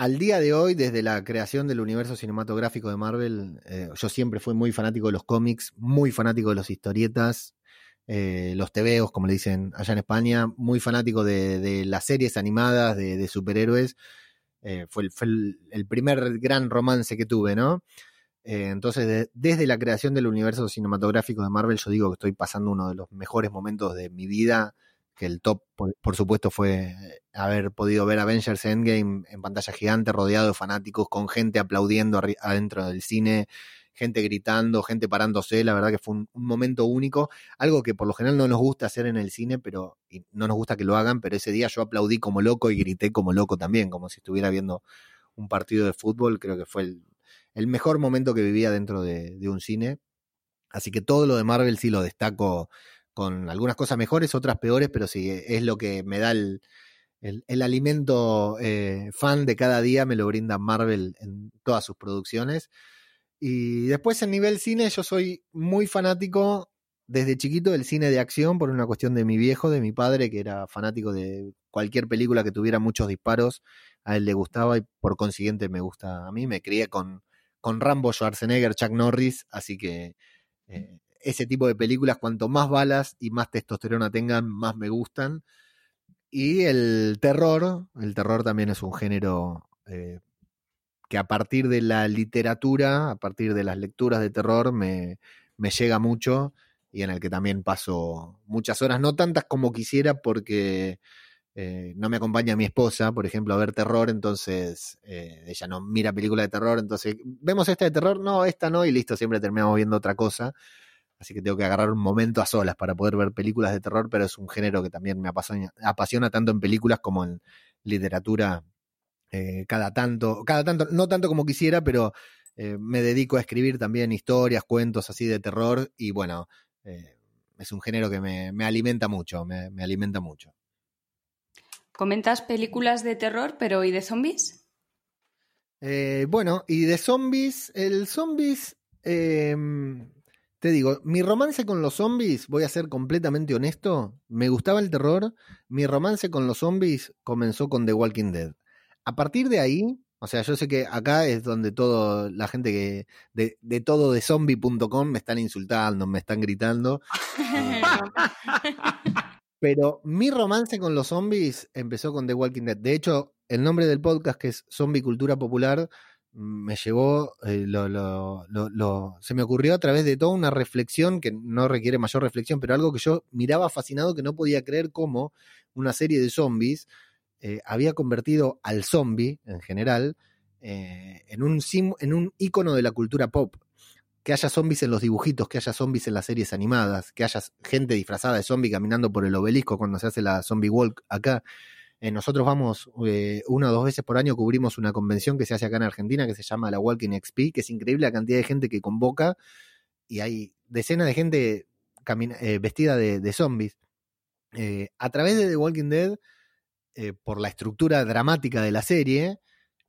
al día de hoy, desde la creación del universo cinematográfico de Marvel, eh, yo siempre fui muy fanático de los cómics, muy fanático de las historietas, eh, los tebeos, como le dicen allá en España, muy fanático de, de las series animadas de, de superhéroes. Eh, fue, el, primer gran romance que tuve, ¿no? Entonces, de, desde la creación del universo cinematográfico de Marvel, yo digo que estoy pasando uno de los mejores momentos de mi vida que el top, por, supuesto, fue haber podido ver Avengers Endgame en pantalla gigante, rodeado de fanáticos, con gente aplaudiendo adentro del cine, gente gritando, gente parándose, la verdad que fue un, momento único, algo que por lo general no nos gusta hacer en el cine, pero y no nos gusta que lo hagan, pero ese día yo aplaudí como loco y grité como loco también, como si estuviera viendo un partido de fútbol, creo que fue el, el mejor momento que vivía dentro de, un cine. Así que todo lo de Marvel sí lo destaco con algunas cosas mejores, otras peores, pero sí, es lo que me da el, el, alimento eh, fan de cada día, me lo brinda Marvel en todas sus producciones. Y después en nivel cine yo soy muy fanático desde chiquito del cine de acción por una cuestión de mi viejo, de mi padre, que era fanático de cualquier película que tuviera muchos disparos, a él le gustaba y por consiguiente me gusta a mí. Me crié con, con Rambo, Schwarzenegger, Chuck Norris, así que eh, ese tipo de películas, cuanto más balas y más testosterona tengan, más me gustan. Y el terror, el terror también es un género eh, que a partir de la literatura, a partir de las lecturas de terror, me, me llega mucho y en el que también paso muchas horas, no tantas como quisiera porque eh, no me acompaña mi esposa, por ejemplo, a ver terror, entonces eh, ella no mira películas de terror, entonces, ¿vemos esta de terror? No, esta no, y listo, siempre terminamos viendo otra cosa. Así que tengo que agarrar un momento a solas para poder ver películas de terror, pero es un género que también me apasiona, apasiona tanto en películas como en literatura eh, cada tanto, cada tanto, no tanto como quisiera, pero me dedico a escribir también historias, cuentos así de terror y bueno, eh, es un género que me, alimenta mucho, me, alimenta mucho. ¿Comentas películas de terror, pero ¿y de zombies? Eh, bueno, y de zombies, el zombies, em, te digo, mi romance con los zombies, voy a ser completamente honesto, me gustaba el terror, mi romance con los zombies comenzó con The Walking Dead. A partir de ahí, o sea, yo sé que acá es donde todo, la gente que de, de todo de zombie.com me están insultando, me están gritando. Pero mi romance con los zombies empezó con The Walking Dead. De hecho, el nombre del podcast, que es Zombie Cultura Popular, me llevó, eh, lo, lo, lo, se me ocurrió a través de toda una reflexión que no requiere mayor reflexión, pero algo que yo miraba fascinado que no podía creer cómo una serie de zombies eh, había convertido al zombie en general eh, en, un en un ícono de la cultura pop. Que haya zombies en los dibujitos, que haya zombies en las series animadas, que haya gente disfrazada de zombie caminando por el obelisco cuando se hace la zombie walk acá. Eh, nosotros vamos una o dos veces por año, cubrimos una convención que se hace acá en Argentina que se llama la Walking XP, que es increíble la cantidad de gente que convoca y hay decenas de gente vestida de, de zombies. a través de The Walking Dead eh, por la estructura dramática de la serie,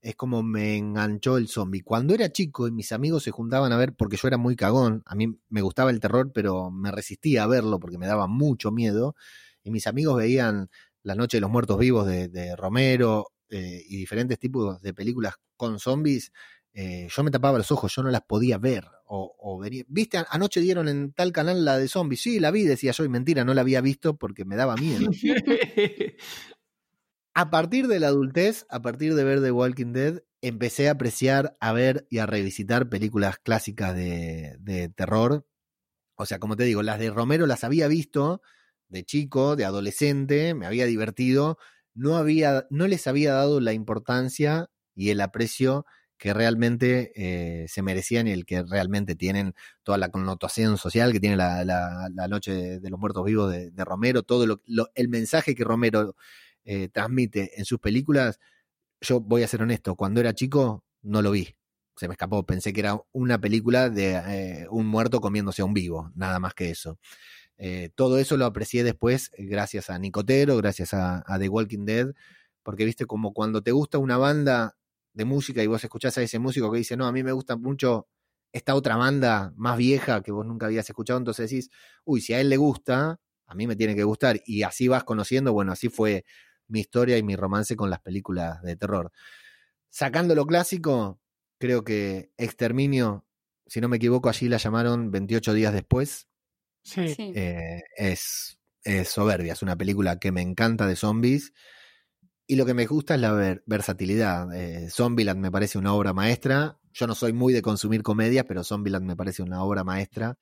es como me enganchó el zombie. Cuando era chico y mis amigos se juntaban a ver, porque yo era muy cagón, a mí me gustaba el terror, pero me resistía a verlo porque me daba mucho miedo, y mis amigos veían La Noche de los Muertos Vivos de, Romero eh, y diferentes tipos de películas con zombies, eh, yo me tapaba los ojos, yo no las podía ver. O, o venía, ¿viste? Anoche dieron en tal canal la de zombies. Sí, la vi, decía yo, y mentira, no la había visto porque me daba miedo. a partir de la adultez, a partir de ver The Walking Dead, empecé a apreciar, a ver y a revisitar películas clásicas de, terror. O sea, como te digo, las de Romero las había visto de chico, de adolescente, me había divertido, no, había, no les había dado la importancia y el aprecio que realmente eh, se merecían y el que realmente tienen toda la connotación social que tiene la, la, Noche de, los Muertos Vivos de, Romero, todo lo, el mensaje que Romero eh, transmite en sus películas, yo voy a ser honesto, cuando era chico no lo vi. Se me escapó, pensé que era una película de eh, un muerto comiéndose a un vivo, nada más que eso. Eh, todo eso lo aprecié después gracias a Nicotero, gracias a, The Walking Dead, porque viste como cuando te gusta una banda de música y vos escuchás a ese músico que dice, no, a mí me gusta mucho esta otra banda más vieja que vos nunca habías escuchado, entonces decís, uy, si a él le gusta, a mí me tiene que gustar, y así vas conociendo, bueno, así fue mi historia y mi romance con las películas de terror. Sacando lo clásico, creo que Exterminio, si no me equivoco, allí la llamaron 28 días después. Sí. Eh, es, soberbia, es una película que me encanta de zombies. Y lo que me gusta es la versatilidad. Eh, Zombieland me parece una obra maestra. Yo no soy muy de consumir comedias, pero Zombieland me parece una obra maestra.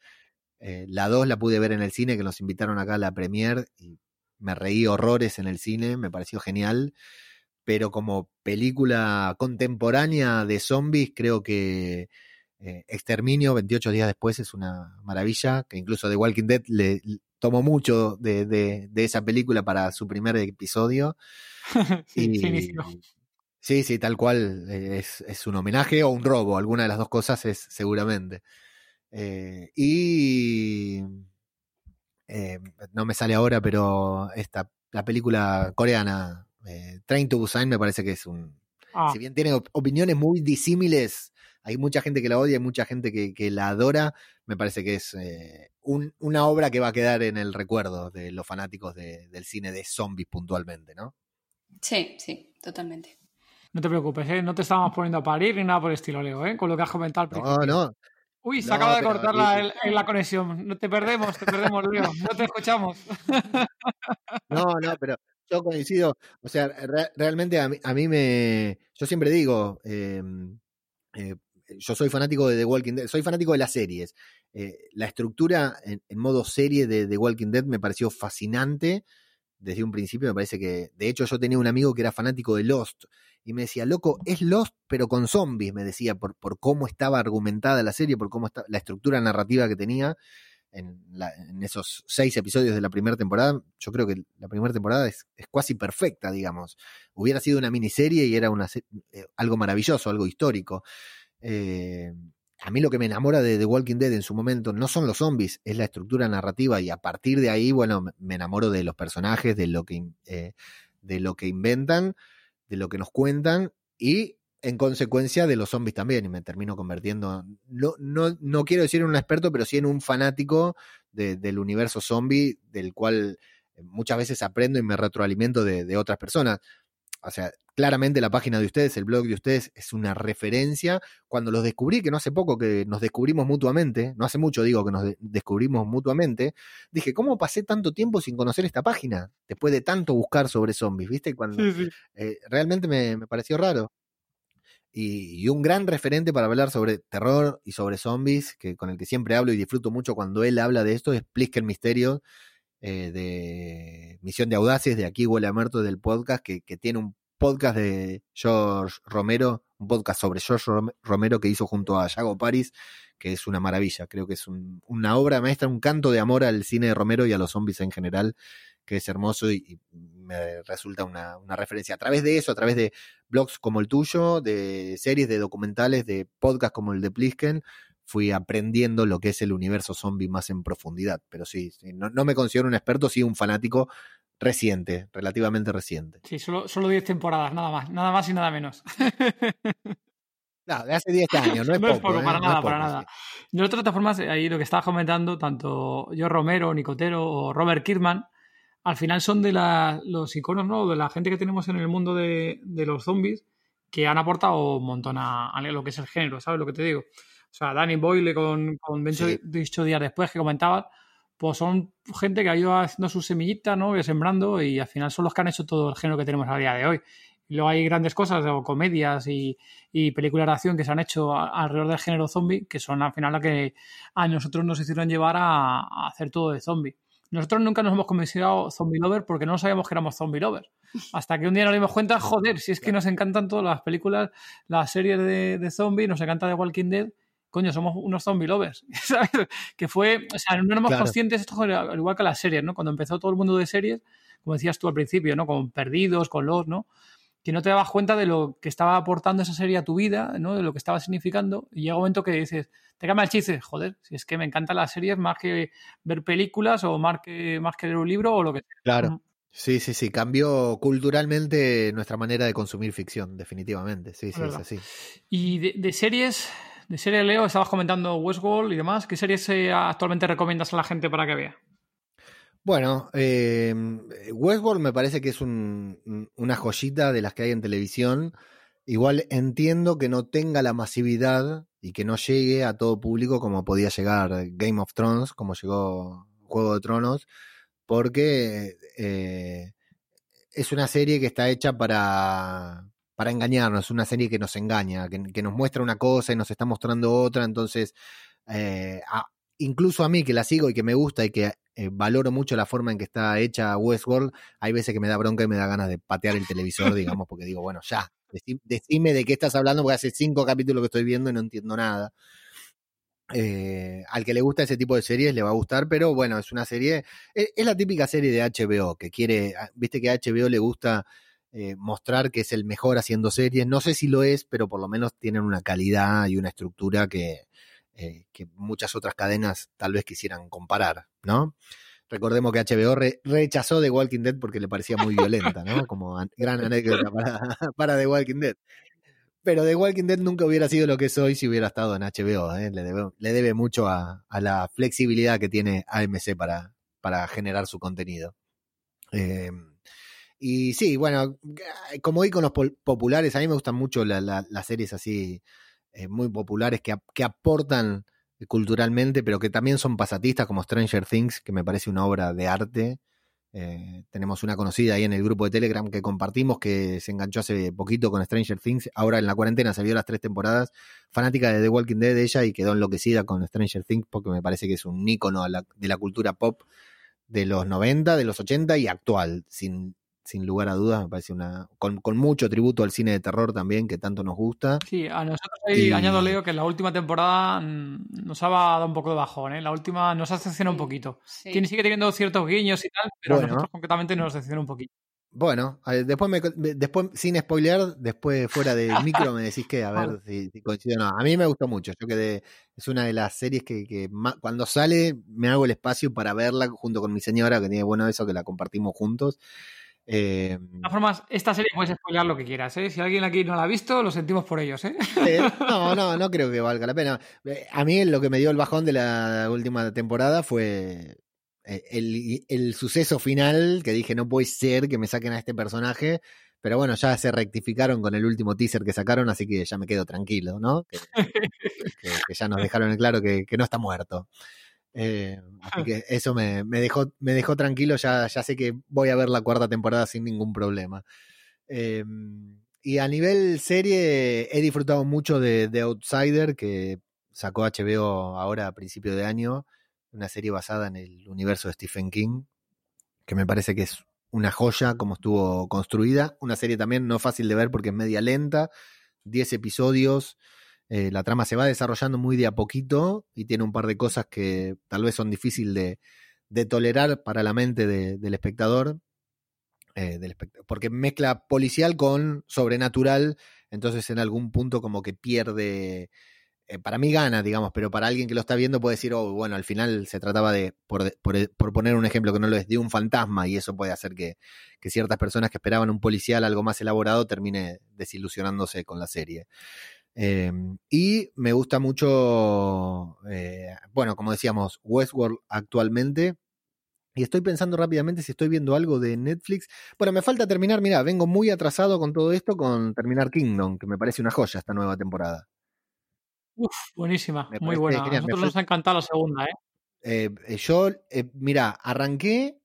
Eh, la 2 la pude ver en el cine, que nos invitaron acá a la premier, y me reí horrores en el cine, me pareció genial, pero como película contemporánea de zombies, creo que eh, Exterminio, 28 días después, es una maravilla, que incluso The Walking Dead le, tomó mucho de, esa película para su primer episodio. sí, y, Sí, sí, tal cual. eh, Es, es un homenaje o un robo. Alguna de las dos cosas es seguramente. Eh, y eh, no me sale ahora, pero esta, la película coreana, Train to Busan, me parece que es un. Ah, Si bien tiene op- opiniones muy disímiles, hay mucha gente que la odia, hay mucha gente que, que la adora. Me parece que es eh, un- una obra que va a quedar en el recuerdo de los fanáticos de- del cine de zombies puntualmente, ¿no? Sí, sí, totalmente. no te preocupes, ¿eh? no te estábamos poniendo a parir ni nada por el estilo, Leo, ¿eh? con lo que has comentado al No, principio. no, Uy, se No, acaba de cortar la, el- el- la conexión. No te perdemos, te perdemos, Leo. No te escuchamos. No, no, pero yo coincido. O sea, re- realmente a mí, a mí me. Yo siempre digo. eh, eh, yo soy fanático de The Walking Dead. Soy fanático de las series. Eh, la estructura en, en modo serie de The Walking Dead me pareció fascinante. Desde un principio me parece que. De hecho, yo tenía un amigo que era fanático de Lost. Y me decía, loco, es Lost, pero con zombies, me decía, por, por cómo estaba argumentada la serie, por cómo está, la estructura narrativa que tenía en, la- en esos seis episodios de la primera temporada, yo creo que la primera temporada es, es casi perfecta, digamos. Hubiera sido una miniserie y era una, eh, algo maravilloso, algo histórico. Eh, a mí lo que me enamora de The Walking Dead en su momento no son los zombies, es la estructura narrativa y a partir de ahí, bueno, me- enamoro de los personajes, de lo que, eh, de lo que inventan, de lo que nos cuentan y en consecuencia de los zombies también y me termino convirtiendo, no, no, no quiero decir en un experto, pero sí en un fanático de- del universo zombie del cual eh, muchas veces aprendo y me retroalimento de, de otras personas. O sea, claramente la página de ustedes, el blog de ustedes es una referencia. Cuando los descubrí, que no hace poco que nos descubrimos mutuamente, no hace mucho digo que nos de- descubrimos mutuamente, dije, ¿cómo pasé tanto tiempo sin conocer esta página? Después de tanto buscar sobre zombies, ¿viste? Cuando, Sí, sí. eh, realmente me, me pareció raro. Y, y un gran referente para hablar sobre terror y sobre zombies, que con el que siempre hablo y disfruto mucho cuando él habla de esto, es Plisker Misterio, eh, de Misión de Audaces, de Aquí Huele a Muerto, del podcast, que, que tiene un podcast de George Romero, un podcast sobre George Rom- Romero que hizo junto a Yago Paris, que es una maravilla. Creo que es un- una obra maestra, un canto de amor al cine de Romero y a los zombies en general, que es hermoso y, y me resulta una, una referencia. A través de eso, a través de blogs como el tuyo, de series, de documentales, de podcasts como el de Plisken, fui aprendiendo lo que es el universo zombie más en profundidad. Pero sí, sí, no, no me considero un experto, sí un fanático reciente, relativamente reciente. Sí, solo, solo 10 temporadas, nada más. Nada más y nada menos. No, de hace 10 años, no es no poco. es poco, ¿eh? para No es nada, poco, para nada. sí. De todas formas, ahí lo que estabas comentando, tanto yo Romero, Nicotero o Robert Kirkman, al final son de la- los iconos, ¿no? De la gente que tenemos en el mundo de, de los zombies que han aportado un montón a, a lo que es el género, ¿sabes lo que te digo? O sea, Danny Boyle con, con 28 Sí. días después que comentabas, pues son gente que ha ido haciendo sus semillitas, ¿no? Y sembrando y al final son los que han hecho todo el género que tenemos a día de hoy. Y luego hay grandes cosas, o comedias y, y películas de acción que se han hecho a- alrededor del género zombie, que son al final las que a nosotros nos hicieron llevar a, a hacer todo de zombie. Nosotros nunca nos hemos considerado zombie lover porque no sabíamos que éramos zombie lovers. Hasta que un día nos dimos cuenta, joder, si es que nos encantan todas las películas, las series de, de zombie, nos encanta The Walking Dead, coño, somos unos zombie lovers. ¿sabes? Que fue, o sea, no éramos Claro. conscientes, esto al igual que las series, ¿no? Cuando empezó todo el mundo de series, como decías tú al principio, ¿no? Con Perdidos, con Los, ¿no? Que no te dabas cuenta de lo que estaba aportando esa serie a tu vida, ¿no? De lo que estaba significando. Y llega un momento que dices, te cambia el chiste, joder, si es que me encantan las series más que ver películas o más que, más que leer un libro o lo que sea. Claro. Mm. Sí, sí, sí. Cambió culturalmente nuestra manera de consumir ficción, definitivamente. Sí, sí, es así. Y de, de series, de series Leo, estabas comentando Westworld y demás. ¿Qué series eh, actualmente recomiendas a la gente para que vea? Bueno, eh, Westworld me parece que es un- una joyita de las que hay en televisión. Igual entiendo que no tenga la masividad y que no llegue a todo público como podía llegar Game of Thrones, como llegó Juego de Tronos, porque eh, es una serie que está hecha para, para engañarnos, una serie que nos engaña, que, nos muestra una cosa y nos está mostrando otra, entonces eh, a- incluso a mí que la sigo y que me gusta y que eh, valoro mucho la forma en que está hecha Westworld, hay veces que me da bronca y me da ganas de patear el televisor, digamos, porque digo, bueno, ya, decime de qué estás hablando, porque hace cinco capítulos que estoy viendo y no entiendo nada. Eh, al que le gusta ese tipo de series le va a gustar, pero bueno, es una serie, es, es la típica serie de HBO que quiere, ah, viste que a HBO le gusta eh, mostrar que es el mejor haciendo series. No sé si lo es, pero por lo menos tienen una calidad y una estructura que, eh, que muchas otras cadenas tal vez quisieran comparar, ¿no? Recordemos que HBO rechazó The Walking Dead porque le parecía muy violenta, ¿no? Como gran anécdota para, para The Walking Dead. Pero The Walking Dead nunca hubiera sido lo que es hoy si hubiera estado en HBO. ¿eh? Le, debe, le, debe, mucho a, a, la flexibilidad que tiene AMC para, para generar su contenido. Eh, y sí, bueno, como los populares, a mí me gustan mucho la, la, las series así eh, muy populares que, que aportan culturalmente, pero que también son pasatistas, como Stranger Things, que me parece una obra de arte. Eh, tenemos una conocida ahí en el grupo de Telegram que compartimos que se enganchó hace poquito con Stranger Things. Ahora en la cuarentena se vio las tres temporadas. Fanática de The Walking Dead de ella y quedó enloquecida con Stranger Things porque me parece que es un ícono de la cultura pop de los 90, de los 80 y actual, sin, sin lugar a dudas, me parece una. Con, mucho tributo al cine de terror también, que tanto nos gusta. Sí, a nosotros ahí añado Leo que la última temporada mm, nos ha dado un poco de bajón, ¿eh? La última nos ha decepcionado un poquito. Tiene, sigue teniendo ciertos guiños y tal, pero nosotros concretamente nos decepciona un poquito. Bueno, después, me, después sin spoiler, después fuera del micro me decís que, a ver si, coincido o no. A mí me gustó mucho. Yo quedé, es una de las series que, que cuando sale me hago el espacio para verla junto con mi señora, que tiene bueno eso que la compartimos juntos. Eh, de todas formas, esta serie puedes spoiler lo que quieras, ¿eh? Si alguien aquí no la ha visto, lo sentimos por ellos, ¿eh? no, no, no creo que valga la pena. Eh, a mí lo que me dio el bajón de la última temporada fue el, el, suceso final, que dije, no puede ser que me saquen a este personaje, pero bueno, ya se rectificaron con el último teaser que sacaron, así que ya me quedo tranquilo, ¿no? Que, ya nos dejaron en claro que, que no está muerto. Eh, así que eso me, dejó, me dejó tranquilo, ya, ya sé que voy a ver la cuarta temporada sin ningún problema. Eh, y a nivel serie, he disfrutado mucho de The Outsider, que sacó HBO ahora a principio de año, una serie basada en el universo de Stephen King, que me parece que es una joya como estuvo construida. Una serie también no fácil de ver porque es media lenta, 10 episodios. Eh, la trama se va desarrollando muy de a poquito y tiene un par de cosas que tal vez son difíciles de, tolerar para la mente del, espectador, eh, del porque mezcla policial con sobrenatural, entonces en algún punto como que pierde, eh, para mí gana, digamos, pero para alguien que lo está viendo puede decir, oh, bueno, al final se trataba de, por, por, poner un ejemplo que no lo es, de un fantasma y eso puede hacer que, que ciertas personas que esperaban un policial algo más elaborado termine desilusionándose con la serie. Em, y me gusta mucho, eh, bueno, como decíamos, Westworld actualmente. Y estoy pensando rápidamente si estoy viendo algo de Netflix. Bueno, me falta terminar, mira, vengo muy atrasado con todo esto, con terminar Kingdom, que me parece una joya esta nueva temporada. Uf, buenísima, muy buena. A nosotros nos ha encantado la segunda, ¿eh? eh, eh yo, mira, arranqué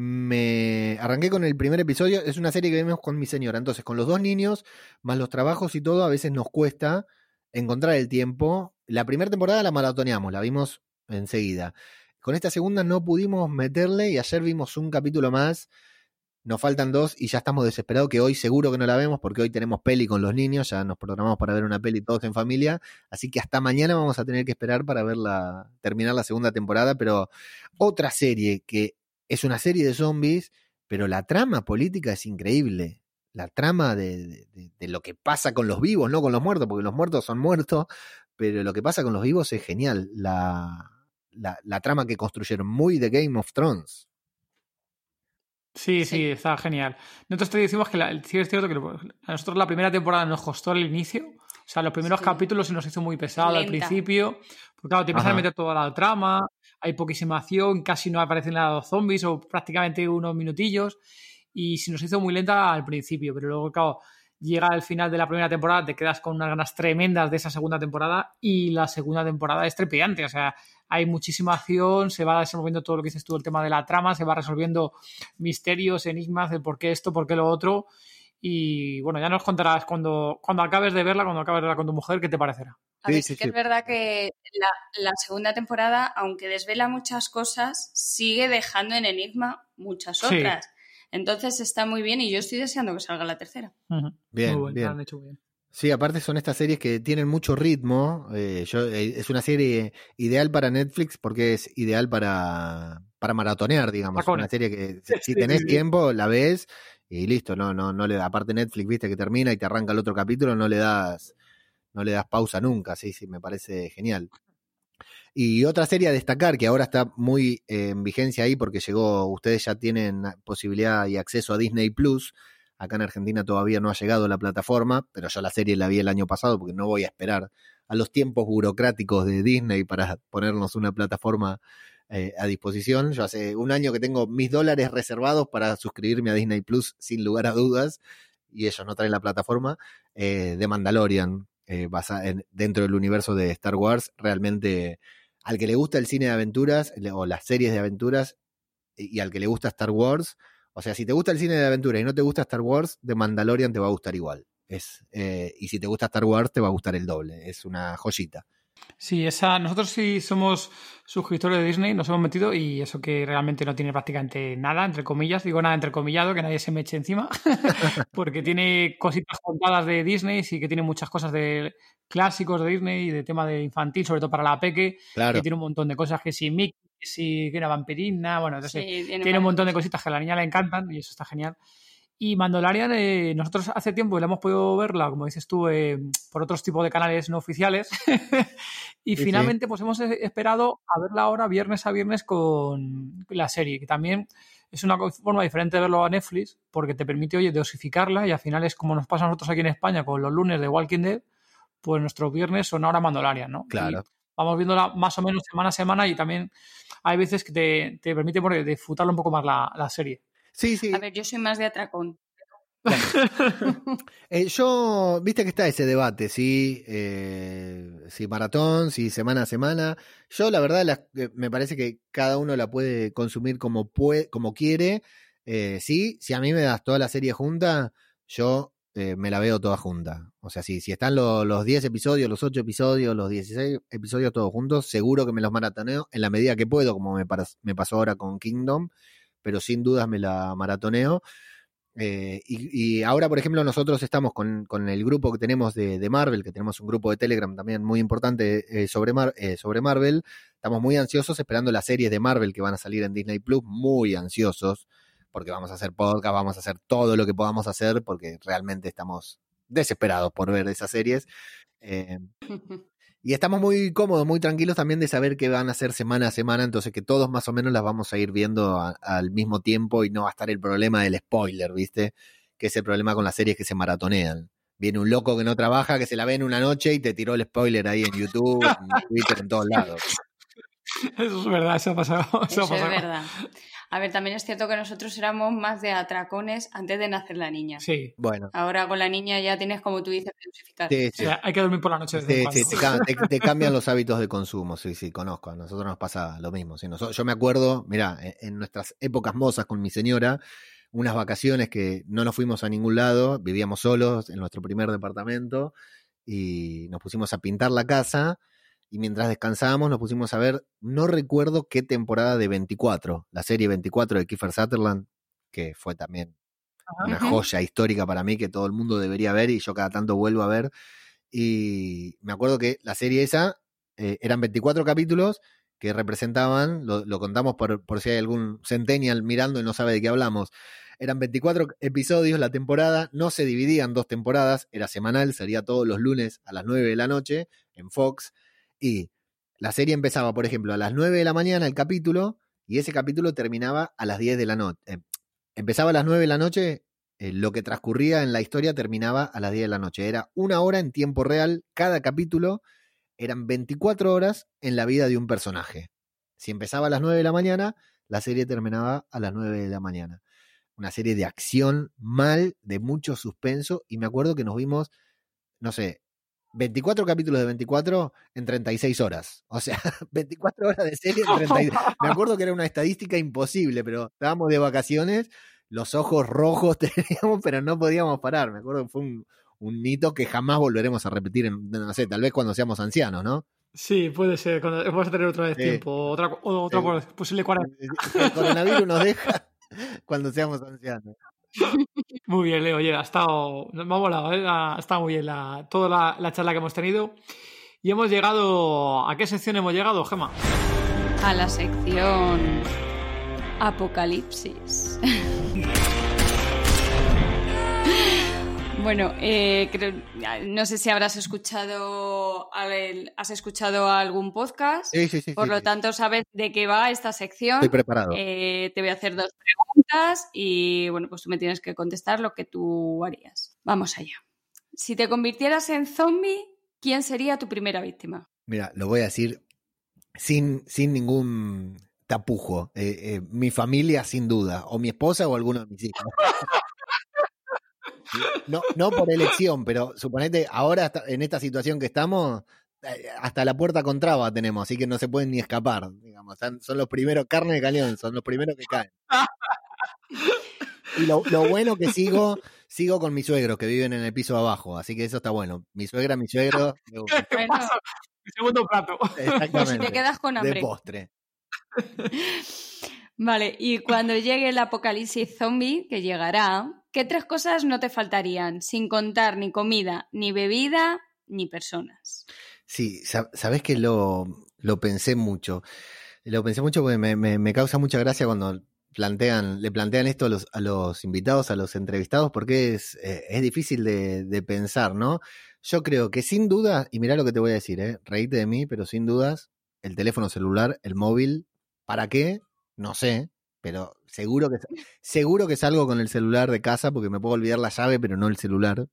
me arranqué con el primer episodio. Es una serie que vemos con mi señora. Entonces, con los dos niños, más los trabajos y todo, a veces nos cuesta encontrar el tiempo. La primera temporada la maratoneamos, la vimos enseguida. Con esta segunda no pudimos meterle y ayer vimos un capítulo más. Nos faltan dos y ya estamos desesperados que hoy seguro que no la vemos porque hoy tenemos peli con los niños, ya nos programamos para ver una peli todos en familia, así que hasta mañana vamos a tener que esperar para verla, terminar la segunda temporada, pero otra serie que es una serie de zombies, pero la trama política es increíble. La trama de, lo que pasa con los vivos, no con los muertos, porque los muertos son muertos, pero lo que pasa con los vivos es genial. La, la, trama que construyeron, muy de Game of Thrones. Sí, sí, está genial. Nosotros te decimos que sí es cierto que a nosotros la primera temporada nos costó el inicio. O sea, los primeros capítulos se nos hizo muy pesado al principio. Porque claro, te empiezan a meter toda la trama, hay poquísima acción, casi no aparecen nada los zombies o prácticamente unos minutillos y se nos hizo muy lenta al principio, pero luego, claro, llega al final de la primera temporada, te quedas con unas ganas tremendas de esa segunda temporada y la segunda temporada es trepidante, o sea, hay muchísima acción, se va resolviendo todo lo que dices tú, el tema de la trama, se va resolviendo misterios, enigmas, el por qué esto, por qué lo otro y bueno, ya nos contarás cuando, cuando acabes de verla, cuando acabes de verla con tu mujer, qué te parecerá. A ver, sí, que es verdad que la, segunda temporada, aunque desvela muchas cosas, sigue dejando en enigma muchas otras. Entonces está muy bien y yo estoy deseando que salga la tercera. Bien, bien. Sí, aparte son estas series que tienen mucho ritmo. Eh, eh, es una serie ideal para Netflix porque es ideal para, para maratonear, digamos. Una serie que si, tenés tiempo la ves y listo, no, no, no le aparte Netflix, viste que termina y te arranca el otro capítulo, no le das, no le das pausa nunca, sí, sí, me parece genial. Y otra serie a destacar que ahora está muy en vigencia ahí porque llegó, ustedes ya tienen posibilidad y acceso a Disney Plus. Acá en Argentina todavía no ha llegado la plataforma, pero yo la serie la vi el año pasado porque no voy a esperar a los tiempos burocráticos de Disney para ponernos una plataforma eh, a disposición. Yo hace un año que tengo mis dólares reservados para suscribirme a Disney Plus sin lugar a dudas y ellos no traen la plataforma eh, de Mandalorian eh, en, dentro del universo de Star Wars. Realmente al que le gusta el cine de aventuras o las series de aventuras y al que le gusta Star Wars, o sea, si te gusta el cine de aventuras y no te gusta Star Wars, de Mandalorian te va a gustar igual. Es, eh, y si te gusta Star Wars, te va a gustar el doble. Es una joyita. Sí, esa, nosotros sí somos suscriptores de Disney, nos hemos metido y eso que realmente no tiene prácticamente nada, entre comillas, digo nada entre comillado, que nadie se me eche encima, porque tiene cositas contadas de Disney, sí que tiene muchas cosas de clásicos de Disney y de tema de infantil, sobre todo para la peque, claro. que tiene un montón de cosas que si Mickey, que si que era vampirina, bueno, entonces tiene, un montón de cositas que a la niña le encantan y eso está genial. Y Mandalorian, eh, nosotros hace tiempo le hemos podido verla, como dices tú, eh, por otros tipos de canales no oficiales. y finalmente, pues hemos esperado a verla ahora viernes a viernes con la serie, que también es una forma diferente de verlo a Netflix, porque te permite, oye, dosificarla y al final es como nos pasa a nosotros aquí en España con los lunes de Walking Dead, pues nuestros viernes son ahora Mandalorian, ¿no? Claro. vamos viéndola más o menos semana a semana y también hay veces que te, te permite bueno, disfrutarlo un poco más la, la serie. Sí, sí. A ver, yo soy más de atracón. eh, yo, viste que está ese debate, ¿sí? Eh, si maratón, si semana a semana. Yo, la verdad, la, me parece que cada uno la puede consumir como, puede, como quiere. Eh, sí, si a mí me das toda la serie junta, yo eh, me la veo toda junta. O sea, si, si están lo, los 10 episodios, los 8 episodios, los 16 episodios todos juntos, seguro que me los maratoneo en la medida que puedo, como me, me pasó ahora con Kingdom pero sin dudas me la maratoneo. Eh, y, ahora, por ejemplo, nosotros estamos con, con el grupo que tenemos de, de, Marvel, que tenemos un grupo de Telegram también muy importante eh, sobre, eh, sobre Marvel. Estamos muy ansiosos esperando las series de Marvel que van a salir en Disney Plus, muy ansiosos, porque vamos a hacer podcast, vamos a hacer todo lo que podamos hacer, porque realmente estamos desesperados por ver esas series. Y estamos muy cómodos, muy tranquilos también de saber que van a ser semana a semana, entonces que todos más o menos las vamos a ir viendo al mismo tiempo y no va a estar el problema del spoiler, ¿viste? Que es el problema con las series que se maratonean. Viene un loco que no trabaja, que se la ve en una noche y te tiró el spoiler ahí en YouTube, en Twitter, en todos lados. Eso es verdad, eso ha pasado. Eso, eso es verdad. A ver, también es cierto que nosotros éramos más de atracones antes de nacer la niña. Sí. Bueno. Ahora con la niña ya tienes, como tú dices, dosificar. Sí, sí. O sea, hay que dormir por la noche. Sí, sí, te, te, te, cambian los hábitos de consumo, sí, sí, conozco. A nosotros nos pasa lo mismo. Sí, nosotros, yo me acuerdo, mira, en nuestras épocas mozas con mi señora, unas vacaciones que no nos fuimos a ningún lado, vivíamos solos en nuestro primer departamento y nos pusimos a pintar la casa y mientras descansábamos nos pusimos a ver, no recuerdo qué temporada de 24, la serie 24 de Kiefer Sutherland, que fue también una joya histórica para mí que todo el mundo debería ver y yo cada tanto vuelvo a ver. Y me acuerdo que la serie esa eh, eran 24 capítulos que representaban, lo, lo contamos por, por, si hay algún centennial mirando y no sabe de qué hablamos, eran 24 episodios la temporada, no se dividían dos temporadas, era semanal, sería todos los lunes a las 9 de la noche en Fox y la serie empezaba, por ejemplo, a las 9 de la mañana el capítulo y ese capítulo terminaba a las 10 de la noche. Eh, empezaba a las 9 de la noche, eh, lo que transcurría en la historia terminaba a las 10 de la noche. Era una hora en tiempo real, cada capítulo eran 24 horas en la vida de un personaje. Si empezaba a las 9 de la mañana, la serie terminaba a las 9 de la mañana. Una serie de acción mal, de mucho suspenso, y me acuerdo que nos vimos, no sé, 24 capítulos de 24 en 36 horas. O sea, 24 horas de serie en 36. Me acuerdo que era una estadística imposible, pero estábamos de vacaciones, los ojos rojos teníamos, pero no podíamos parar. Me acuerdo que fue un, un hito que jamás volveremos a repetir, en, no sé, tal vez cuando seamos ancianos, ¿no? Sí, puede ser. Cuando, vamos a tener otra vez sí. tiempo, otra, otra sí. posible cuarentena. El coronavirus nos deja cuando seamos ancianos. Muy bien, Leo. Oye, ha estado. Me ha volado, ¿eh? ha estado muy bien la, toda la, la, charla que hemos tenido. Y hemos llegado. ¿A qué sección hemos llegado, Gema? A la sección. Apocalipsis. Bueno, eh, creo- no sé si habrás escuchado, al- has escuchado algún podcast, Sí, sí, sí. por sí, lo sí. tanto sabes de qué va esta sección. Estoy preparado. Eh, te voy a hacer dos preguntas y bueno, pues tú me tienes que contestar lo que tú harías. Vamos allá. Si te convirtieras en zombie, ¿quién sería tu primera víctima? Mira, lo voy a decir sin, sin ningún tapujo. Eh, eh, mi familia, sin duda. O mi esposa o alguno de mis hijos. No, no por elección, pero suponete, ahora en esta situación que estamos, eh, hasta la puerta con traba tenemos, así que no se pueden ni escapar. Digamos, son los primeros, carne de cañón, son los primeros que caen. Y lo, lo bueno que sigo, sigo con mis suegros que viven en el piso abajo, así que eso está bueno. Mi suegra, mi suegro, me gusta. ¿Qué Bueno. segundo plato. Exactamente. te quedas con de hambre. postre. Vale, y cuando llegue el apocalipsis zombie, que llegará, ¿qué tres cosas no te faltarían? Sin contar ni comida, ni bebida, ni personas. Sí, sab- sabes que lo, lo pensé mucho. Lo pensé mucho porque me, me- me causa mucha gracia cuando plantean, le plantean esto a los, a los invitados, a los entrevistados, porque es, eh, es difícil de, de pensar, ¿no? Yo creo que sin duda, y mirá lo que te voy a decir, ¿eh? reíte de mí, pero sin dudas, el teléfono celular, el móvil, ¿para qué? No sé, pero seguro que, seguro que salgo con el celular de casa porque me puedo olvidar la llave, pero no el celular.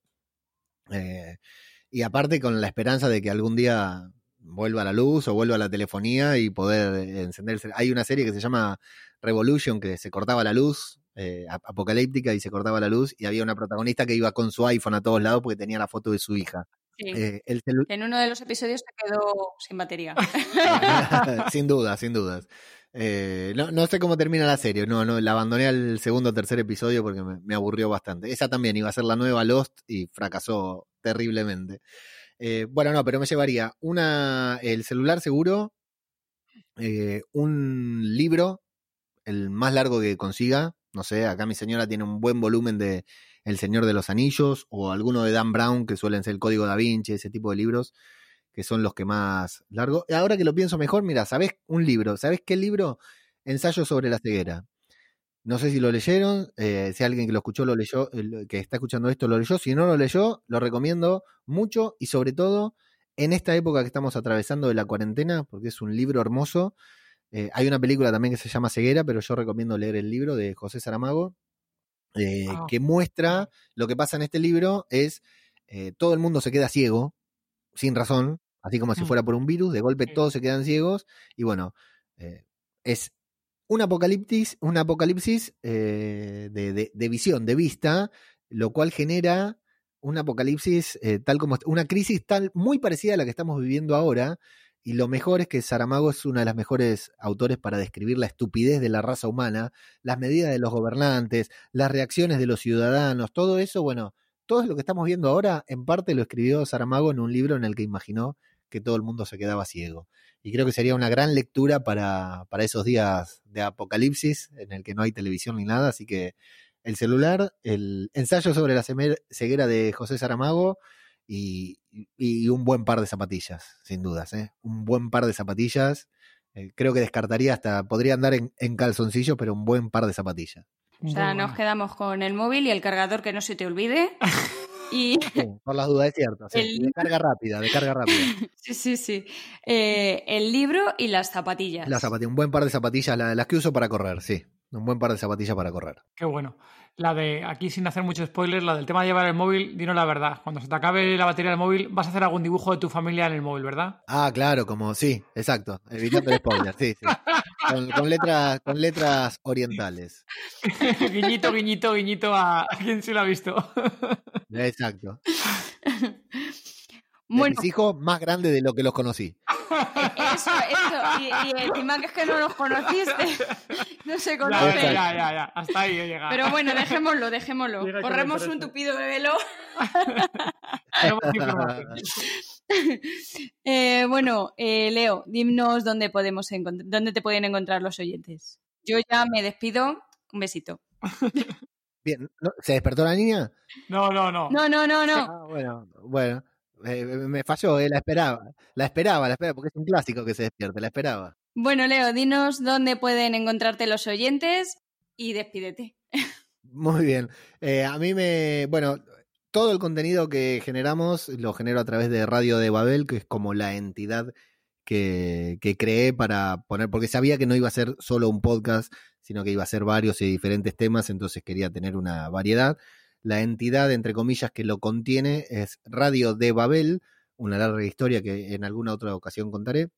Eh, y aparte con la esperanza de que algún día vuelva la luz o vuelva la telefonía y poder eh, encenderse. Hay una serie que se llama Revolution que se cortaba la luz, eh, ap- apocalíptica y se cortaba la luz y había una protagonista que iba con su iPhone a todos lados porque tenía la foto de su hija. Sí. Eh, el celu- En uno de los episodios se quedó sin batería. sin duda, sin dudas. Eh, no, no sé cómo termina la serie, no, no, la abandoné al segundo o tercer episodio porque me, aburrió bastante. Esa también iba a ser la nueva Lost y fracasó terriblemente. Eh, bueno, no, pero me llevaría una, el celular seguro, eh, un libro, el más largo que consiga. No sé, acá mi señora tiene un buen volumen de El Señor de los Anillos o alguno de Dan Brown, que suelen ser el Código da Vinci, ese tipo de libros, que son los que más largo. Ahora que lo pienso mejor, mira, ¿sabés un libro? ¿Sabés qué libro? Ensayo sobre la ceguera. No sé si lo leyeron, eh, si alguien que lo escuchó lo leyó, el que está escuchando esto lo leyó. Si no lo leyó, lo recomiendo mucho y sobre todo en esta época que estamos atravesando de la cuarentena, porque es un libro hermoso. Eh, hay una película también que se llama Ceguera, pero yo recomiendo leer el libro de José Saramago, eh, Ah. que muestra lo que pasa en este libro es todo el mundo se queda ciego, sin razón, así como si fuera por un virus, de golpe todos se quedan ciegos, y bueno, eh, es un apocalipsis, un apocalipsis eh, de, de- de visión, de vista, lo cual genera un apocalipsis eh, tal como una crisis tal muy parecida a la que estamos viviendo ahora. Y lo mejor es que Saramago es una de las mejores autores para describir la estupidez de la raza humana, las medidas de los gobernantes, las reacciones de los ciudadanos, todo eso, bueno, todo lo que estamos viendo ahora, en parte lo escribió Saramago en un libro en el que imaginó que todo el mundo se quedaba ciego. Y creo que sería una gran lectura para, para esos días de apocalipsis en el que no hay televisión ni nada. Así que el celular, el ensayo sobre la ceguera de José Saramago y, y un buen par de zapatillas, sin dudas. ¿eh? Un buen par de zapatillas. Eh, creo que descartaría hasta, podría andar en, en calzoncillos, pero un buen par de zapatillas. O sea, Muy nos quedamos con el móvil y el cargador que no se te olvide. Y Sí, por las dudas, es cierto. sí. El- De carga rápida, de carga rápida. sí, sí, sí. Eh, el libro y las zapatillas. Las zapatillas, un buen par de zapatillas, la- las que uso para correr, sí. Un buen par de zapatillas para correr. Qué bueno. La de, aquí sin hacer mucho spoiler, la del tema de llevar el móvil, dinos la verdad. Cuando se te acabe la batería del móvil, vas a hacer algún dibujo de tu familia en el móvil, ¿verdad? Ah, claro, como, sí, exacto. Evitando el spoiler, sí, sí. Con, con letras, con letras orientales. guiñito, guiñito, guiñito a, a quien sí lo ha visto. Exacto. De Bueno, mis hijos más grandes de lo que los conocí. Eso, eso. Y, y encima que es que no los conociste. No se ya, conocen. ya, ya, ya, ya. Hasta ahí he llegado. Pero bueno, dejémoslo, dejémoslo. Llega Corremos un tupido velo. Tenemos información. Eh, bueno, eh, Leo, dinos dónde podemos dónde te pueden encontrar los oyentes. Yo ya me despido. Un besito. Bien. ¿se despertó la niña? No, no, no. No, no, no, no. Ah, bueno, bueno. Eh, me falló, eh, la esperaba. La esperaba, la esperaba, porque es un clásico que se despierte, la esperaba. Bueno, Leo, dinos dónde pueden encontrarte los oyentes y despídete. Muy bien. Eh, a mí me. Bueno, todo el contenido que generamos lo genero a través de Radio de Babel, que es como la entidad que, que creé para poner, porque sabía que no iba a ser solo un podcast, sino que iba a ser varios y diferentes temas, entonces quería tener una variedad. La entidad, entre comillas, que lo contiene es Radio de Babel, una larga historia que en alguna otra ocasión contaré.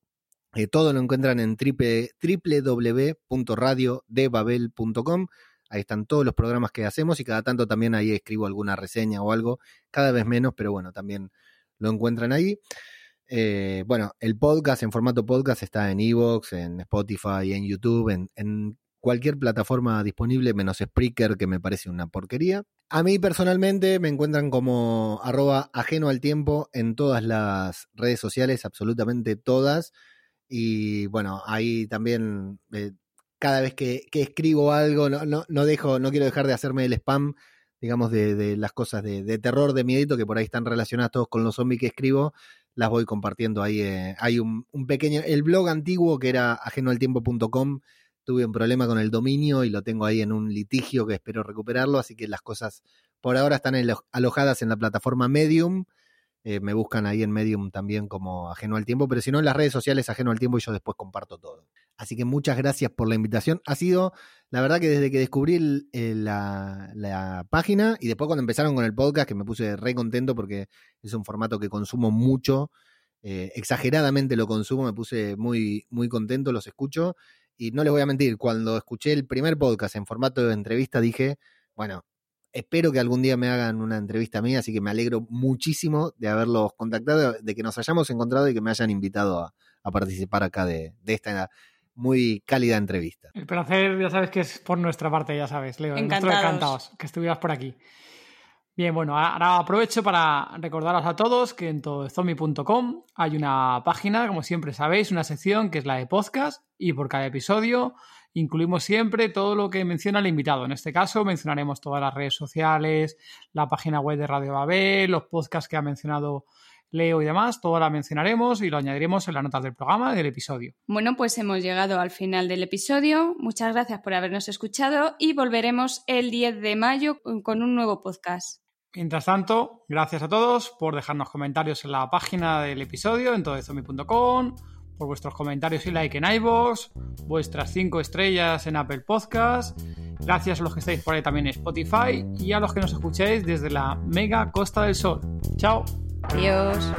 Eh, todo lo encuentran en www.radiodebabel.com. Ahí están todos los programas que hacemos y cada tanto también ahí escribo alguna reseña o algo, cada vez menos, pero bueno, también lo encuentran ahí. Eh, bueno, el podcast en formato podcast está en Evox, en Spotify, en YouTube, en, en cualquier plataforma disponible, menos Spreaker, que me parece una porquería. A mí personalmente me encuentran como arroba ajeno al tiempo en todas las redes sociales, absolutamente todas. Y bueno, ahí también eh, cada vez que, escribo algo, no, no, no, dejo, no quiero dejar de hacerme el spam, digamos, de, las cosas de, terror, de miedito, que por ahí están relacionadas todos con los zombies que escribo, las voy compartiendo ahí. Eh, hay un, un, pequeño, el blog antiguo que era ajenoaltiempo.com, tuve un problema con el dominio y lo tengo ahí en un litigio que espero recuperarlo, así que las cosas por ahora están alojadas en la plataforma Medium eh, me buscan ahí en Medium también como Ajeno al Tiempo, pero si no en las redes sociales Ajeno al Tiempo y yo después comparto todo. Así que muchas gracias por la invitación. Ha sido, la verdad que desde que descubrí la, página y después cuando empezaron con el podcast, que me puse re contento porque es un formato que consumo mucho, eh, exageradamente lo consumo, me puse muy, muy contento, los escucho. Y no les voy a mentir, cuando escuché el primer podcast en formato de entrevista dije, bueno, espero que algún día me hagan una entrevista mía, así que me alegro muchísimo de haberlos contactado, de que nos hayamos encontrado y que me hayan invitado a, participar acá de, esta muy cálida entrevista. El placer, ya sabes que es por nuestra parte, ya sabes, Leo. Encantados. encantados que estuvieras por aquí. Bien, bueno, ahora aprovecho para recordaros a todos que en todozombie.com hay una página, como siempre sabéis, una sección que es la de podcast y por cada episodio incluimos siempre todo lo que menciona el invitado. En este caso mencionaremos todas las redes sociales, la página web de Radio Babel, los podcasts que ha mencionado Leo y demás, todo la mencionaremos y lo añadiremos en las notas del programa del episodio. Bueno, pues hemos llegado al final del episodio. Muchas gracias por habernos escuchado y volveremos el 10 de mayo con un nuevo podcast. Mientras tanto, gracias a todos por dejarnos comentarios en la página del episodio en todoezombie.com, por vuestros comentarios y like en iVoox, vuestras 5 estrellas en Apple Podcast. Gracias a los que estáis por ahí también en Spotify y a los que nos escuchéis desde la mega Costa del Sol. ¡Chao! Adiós.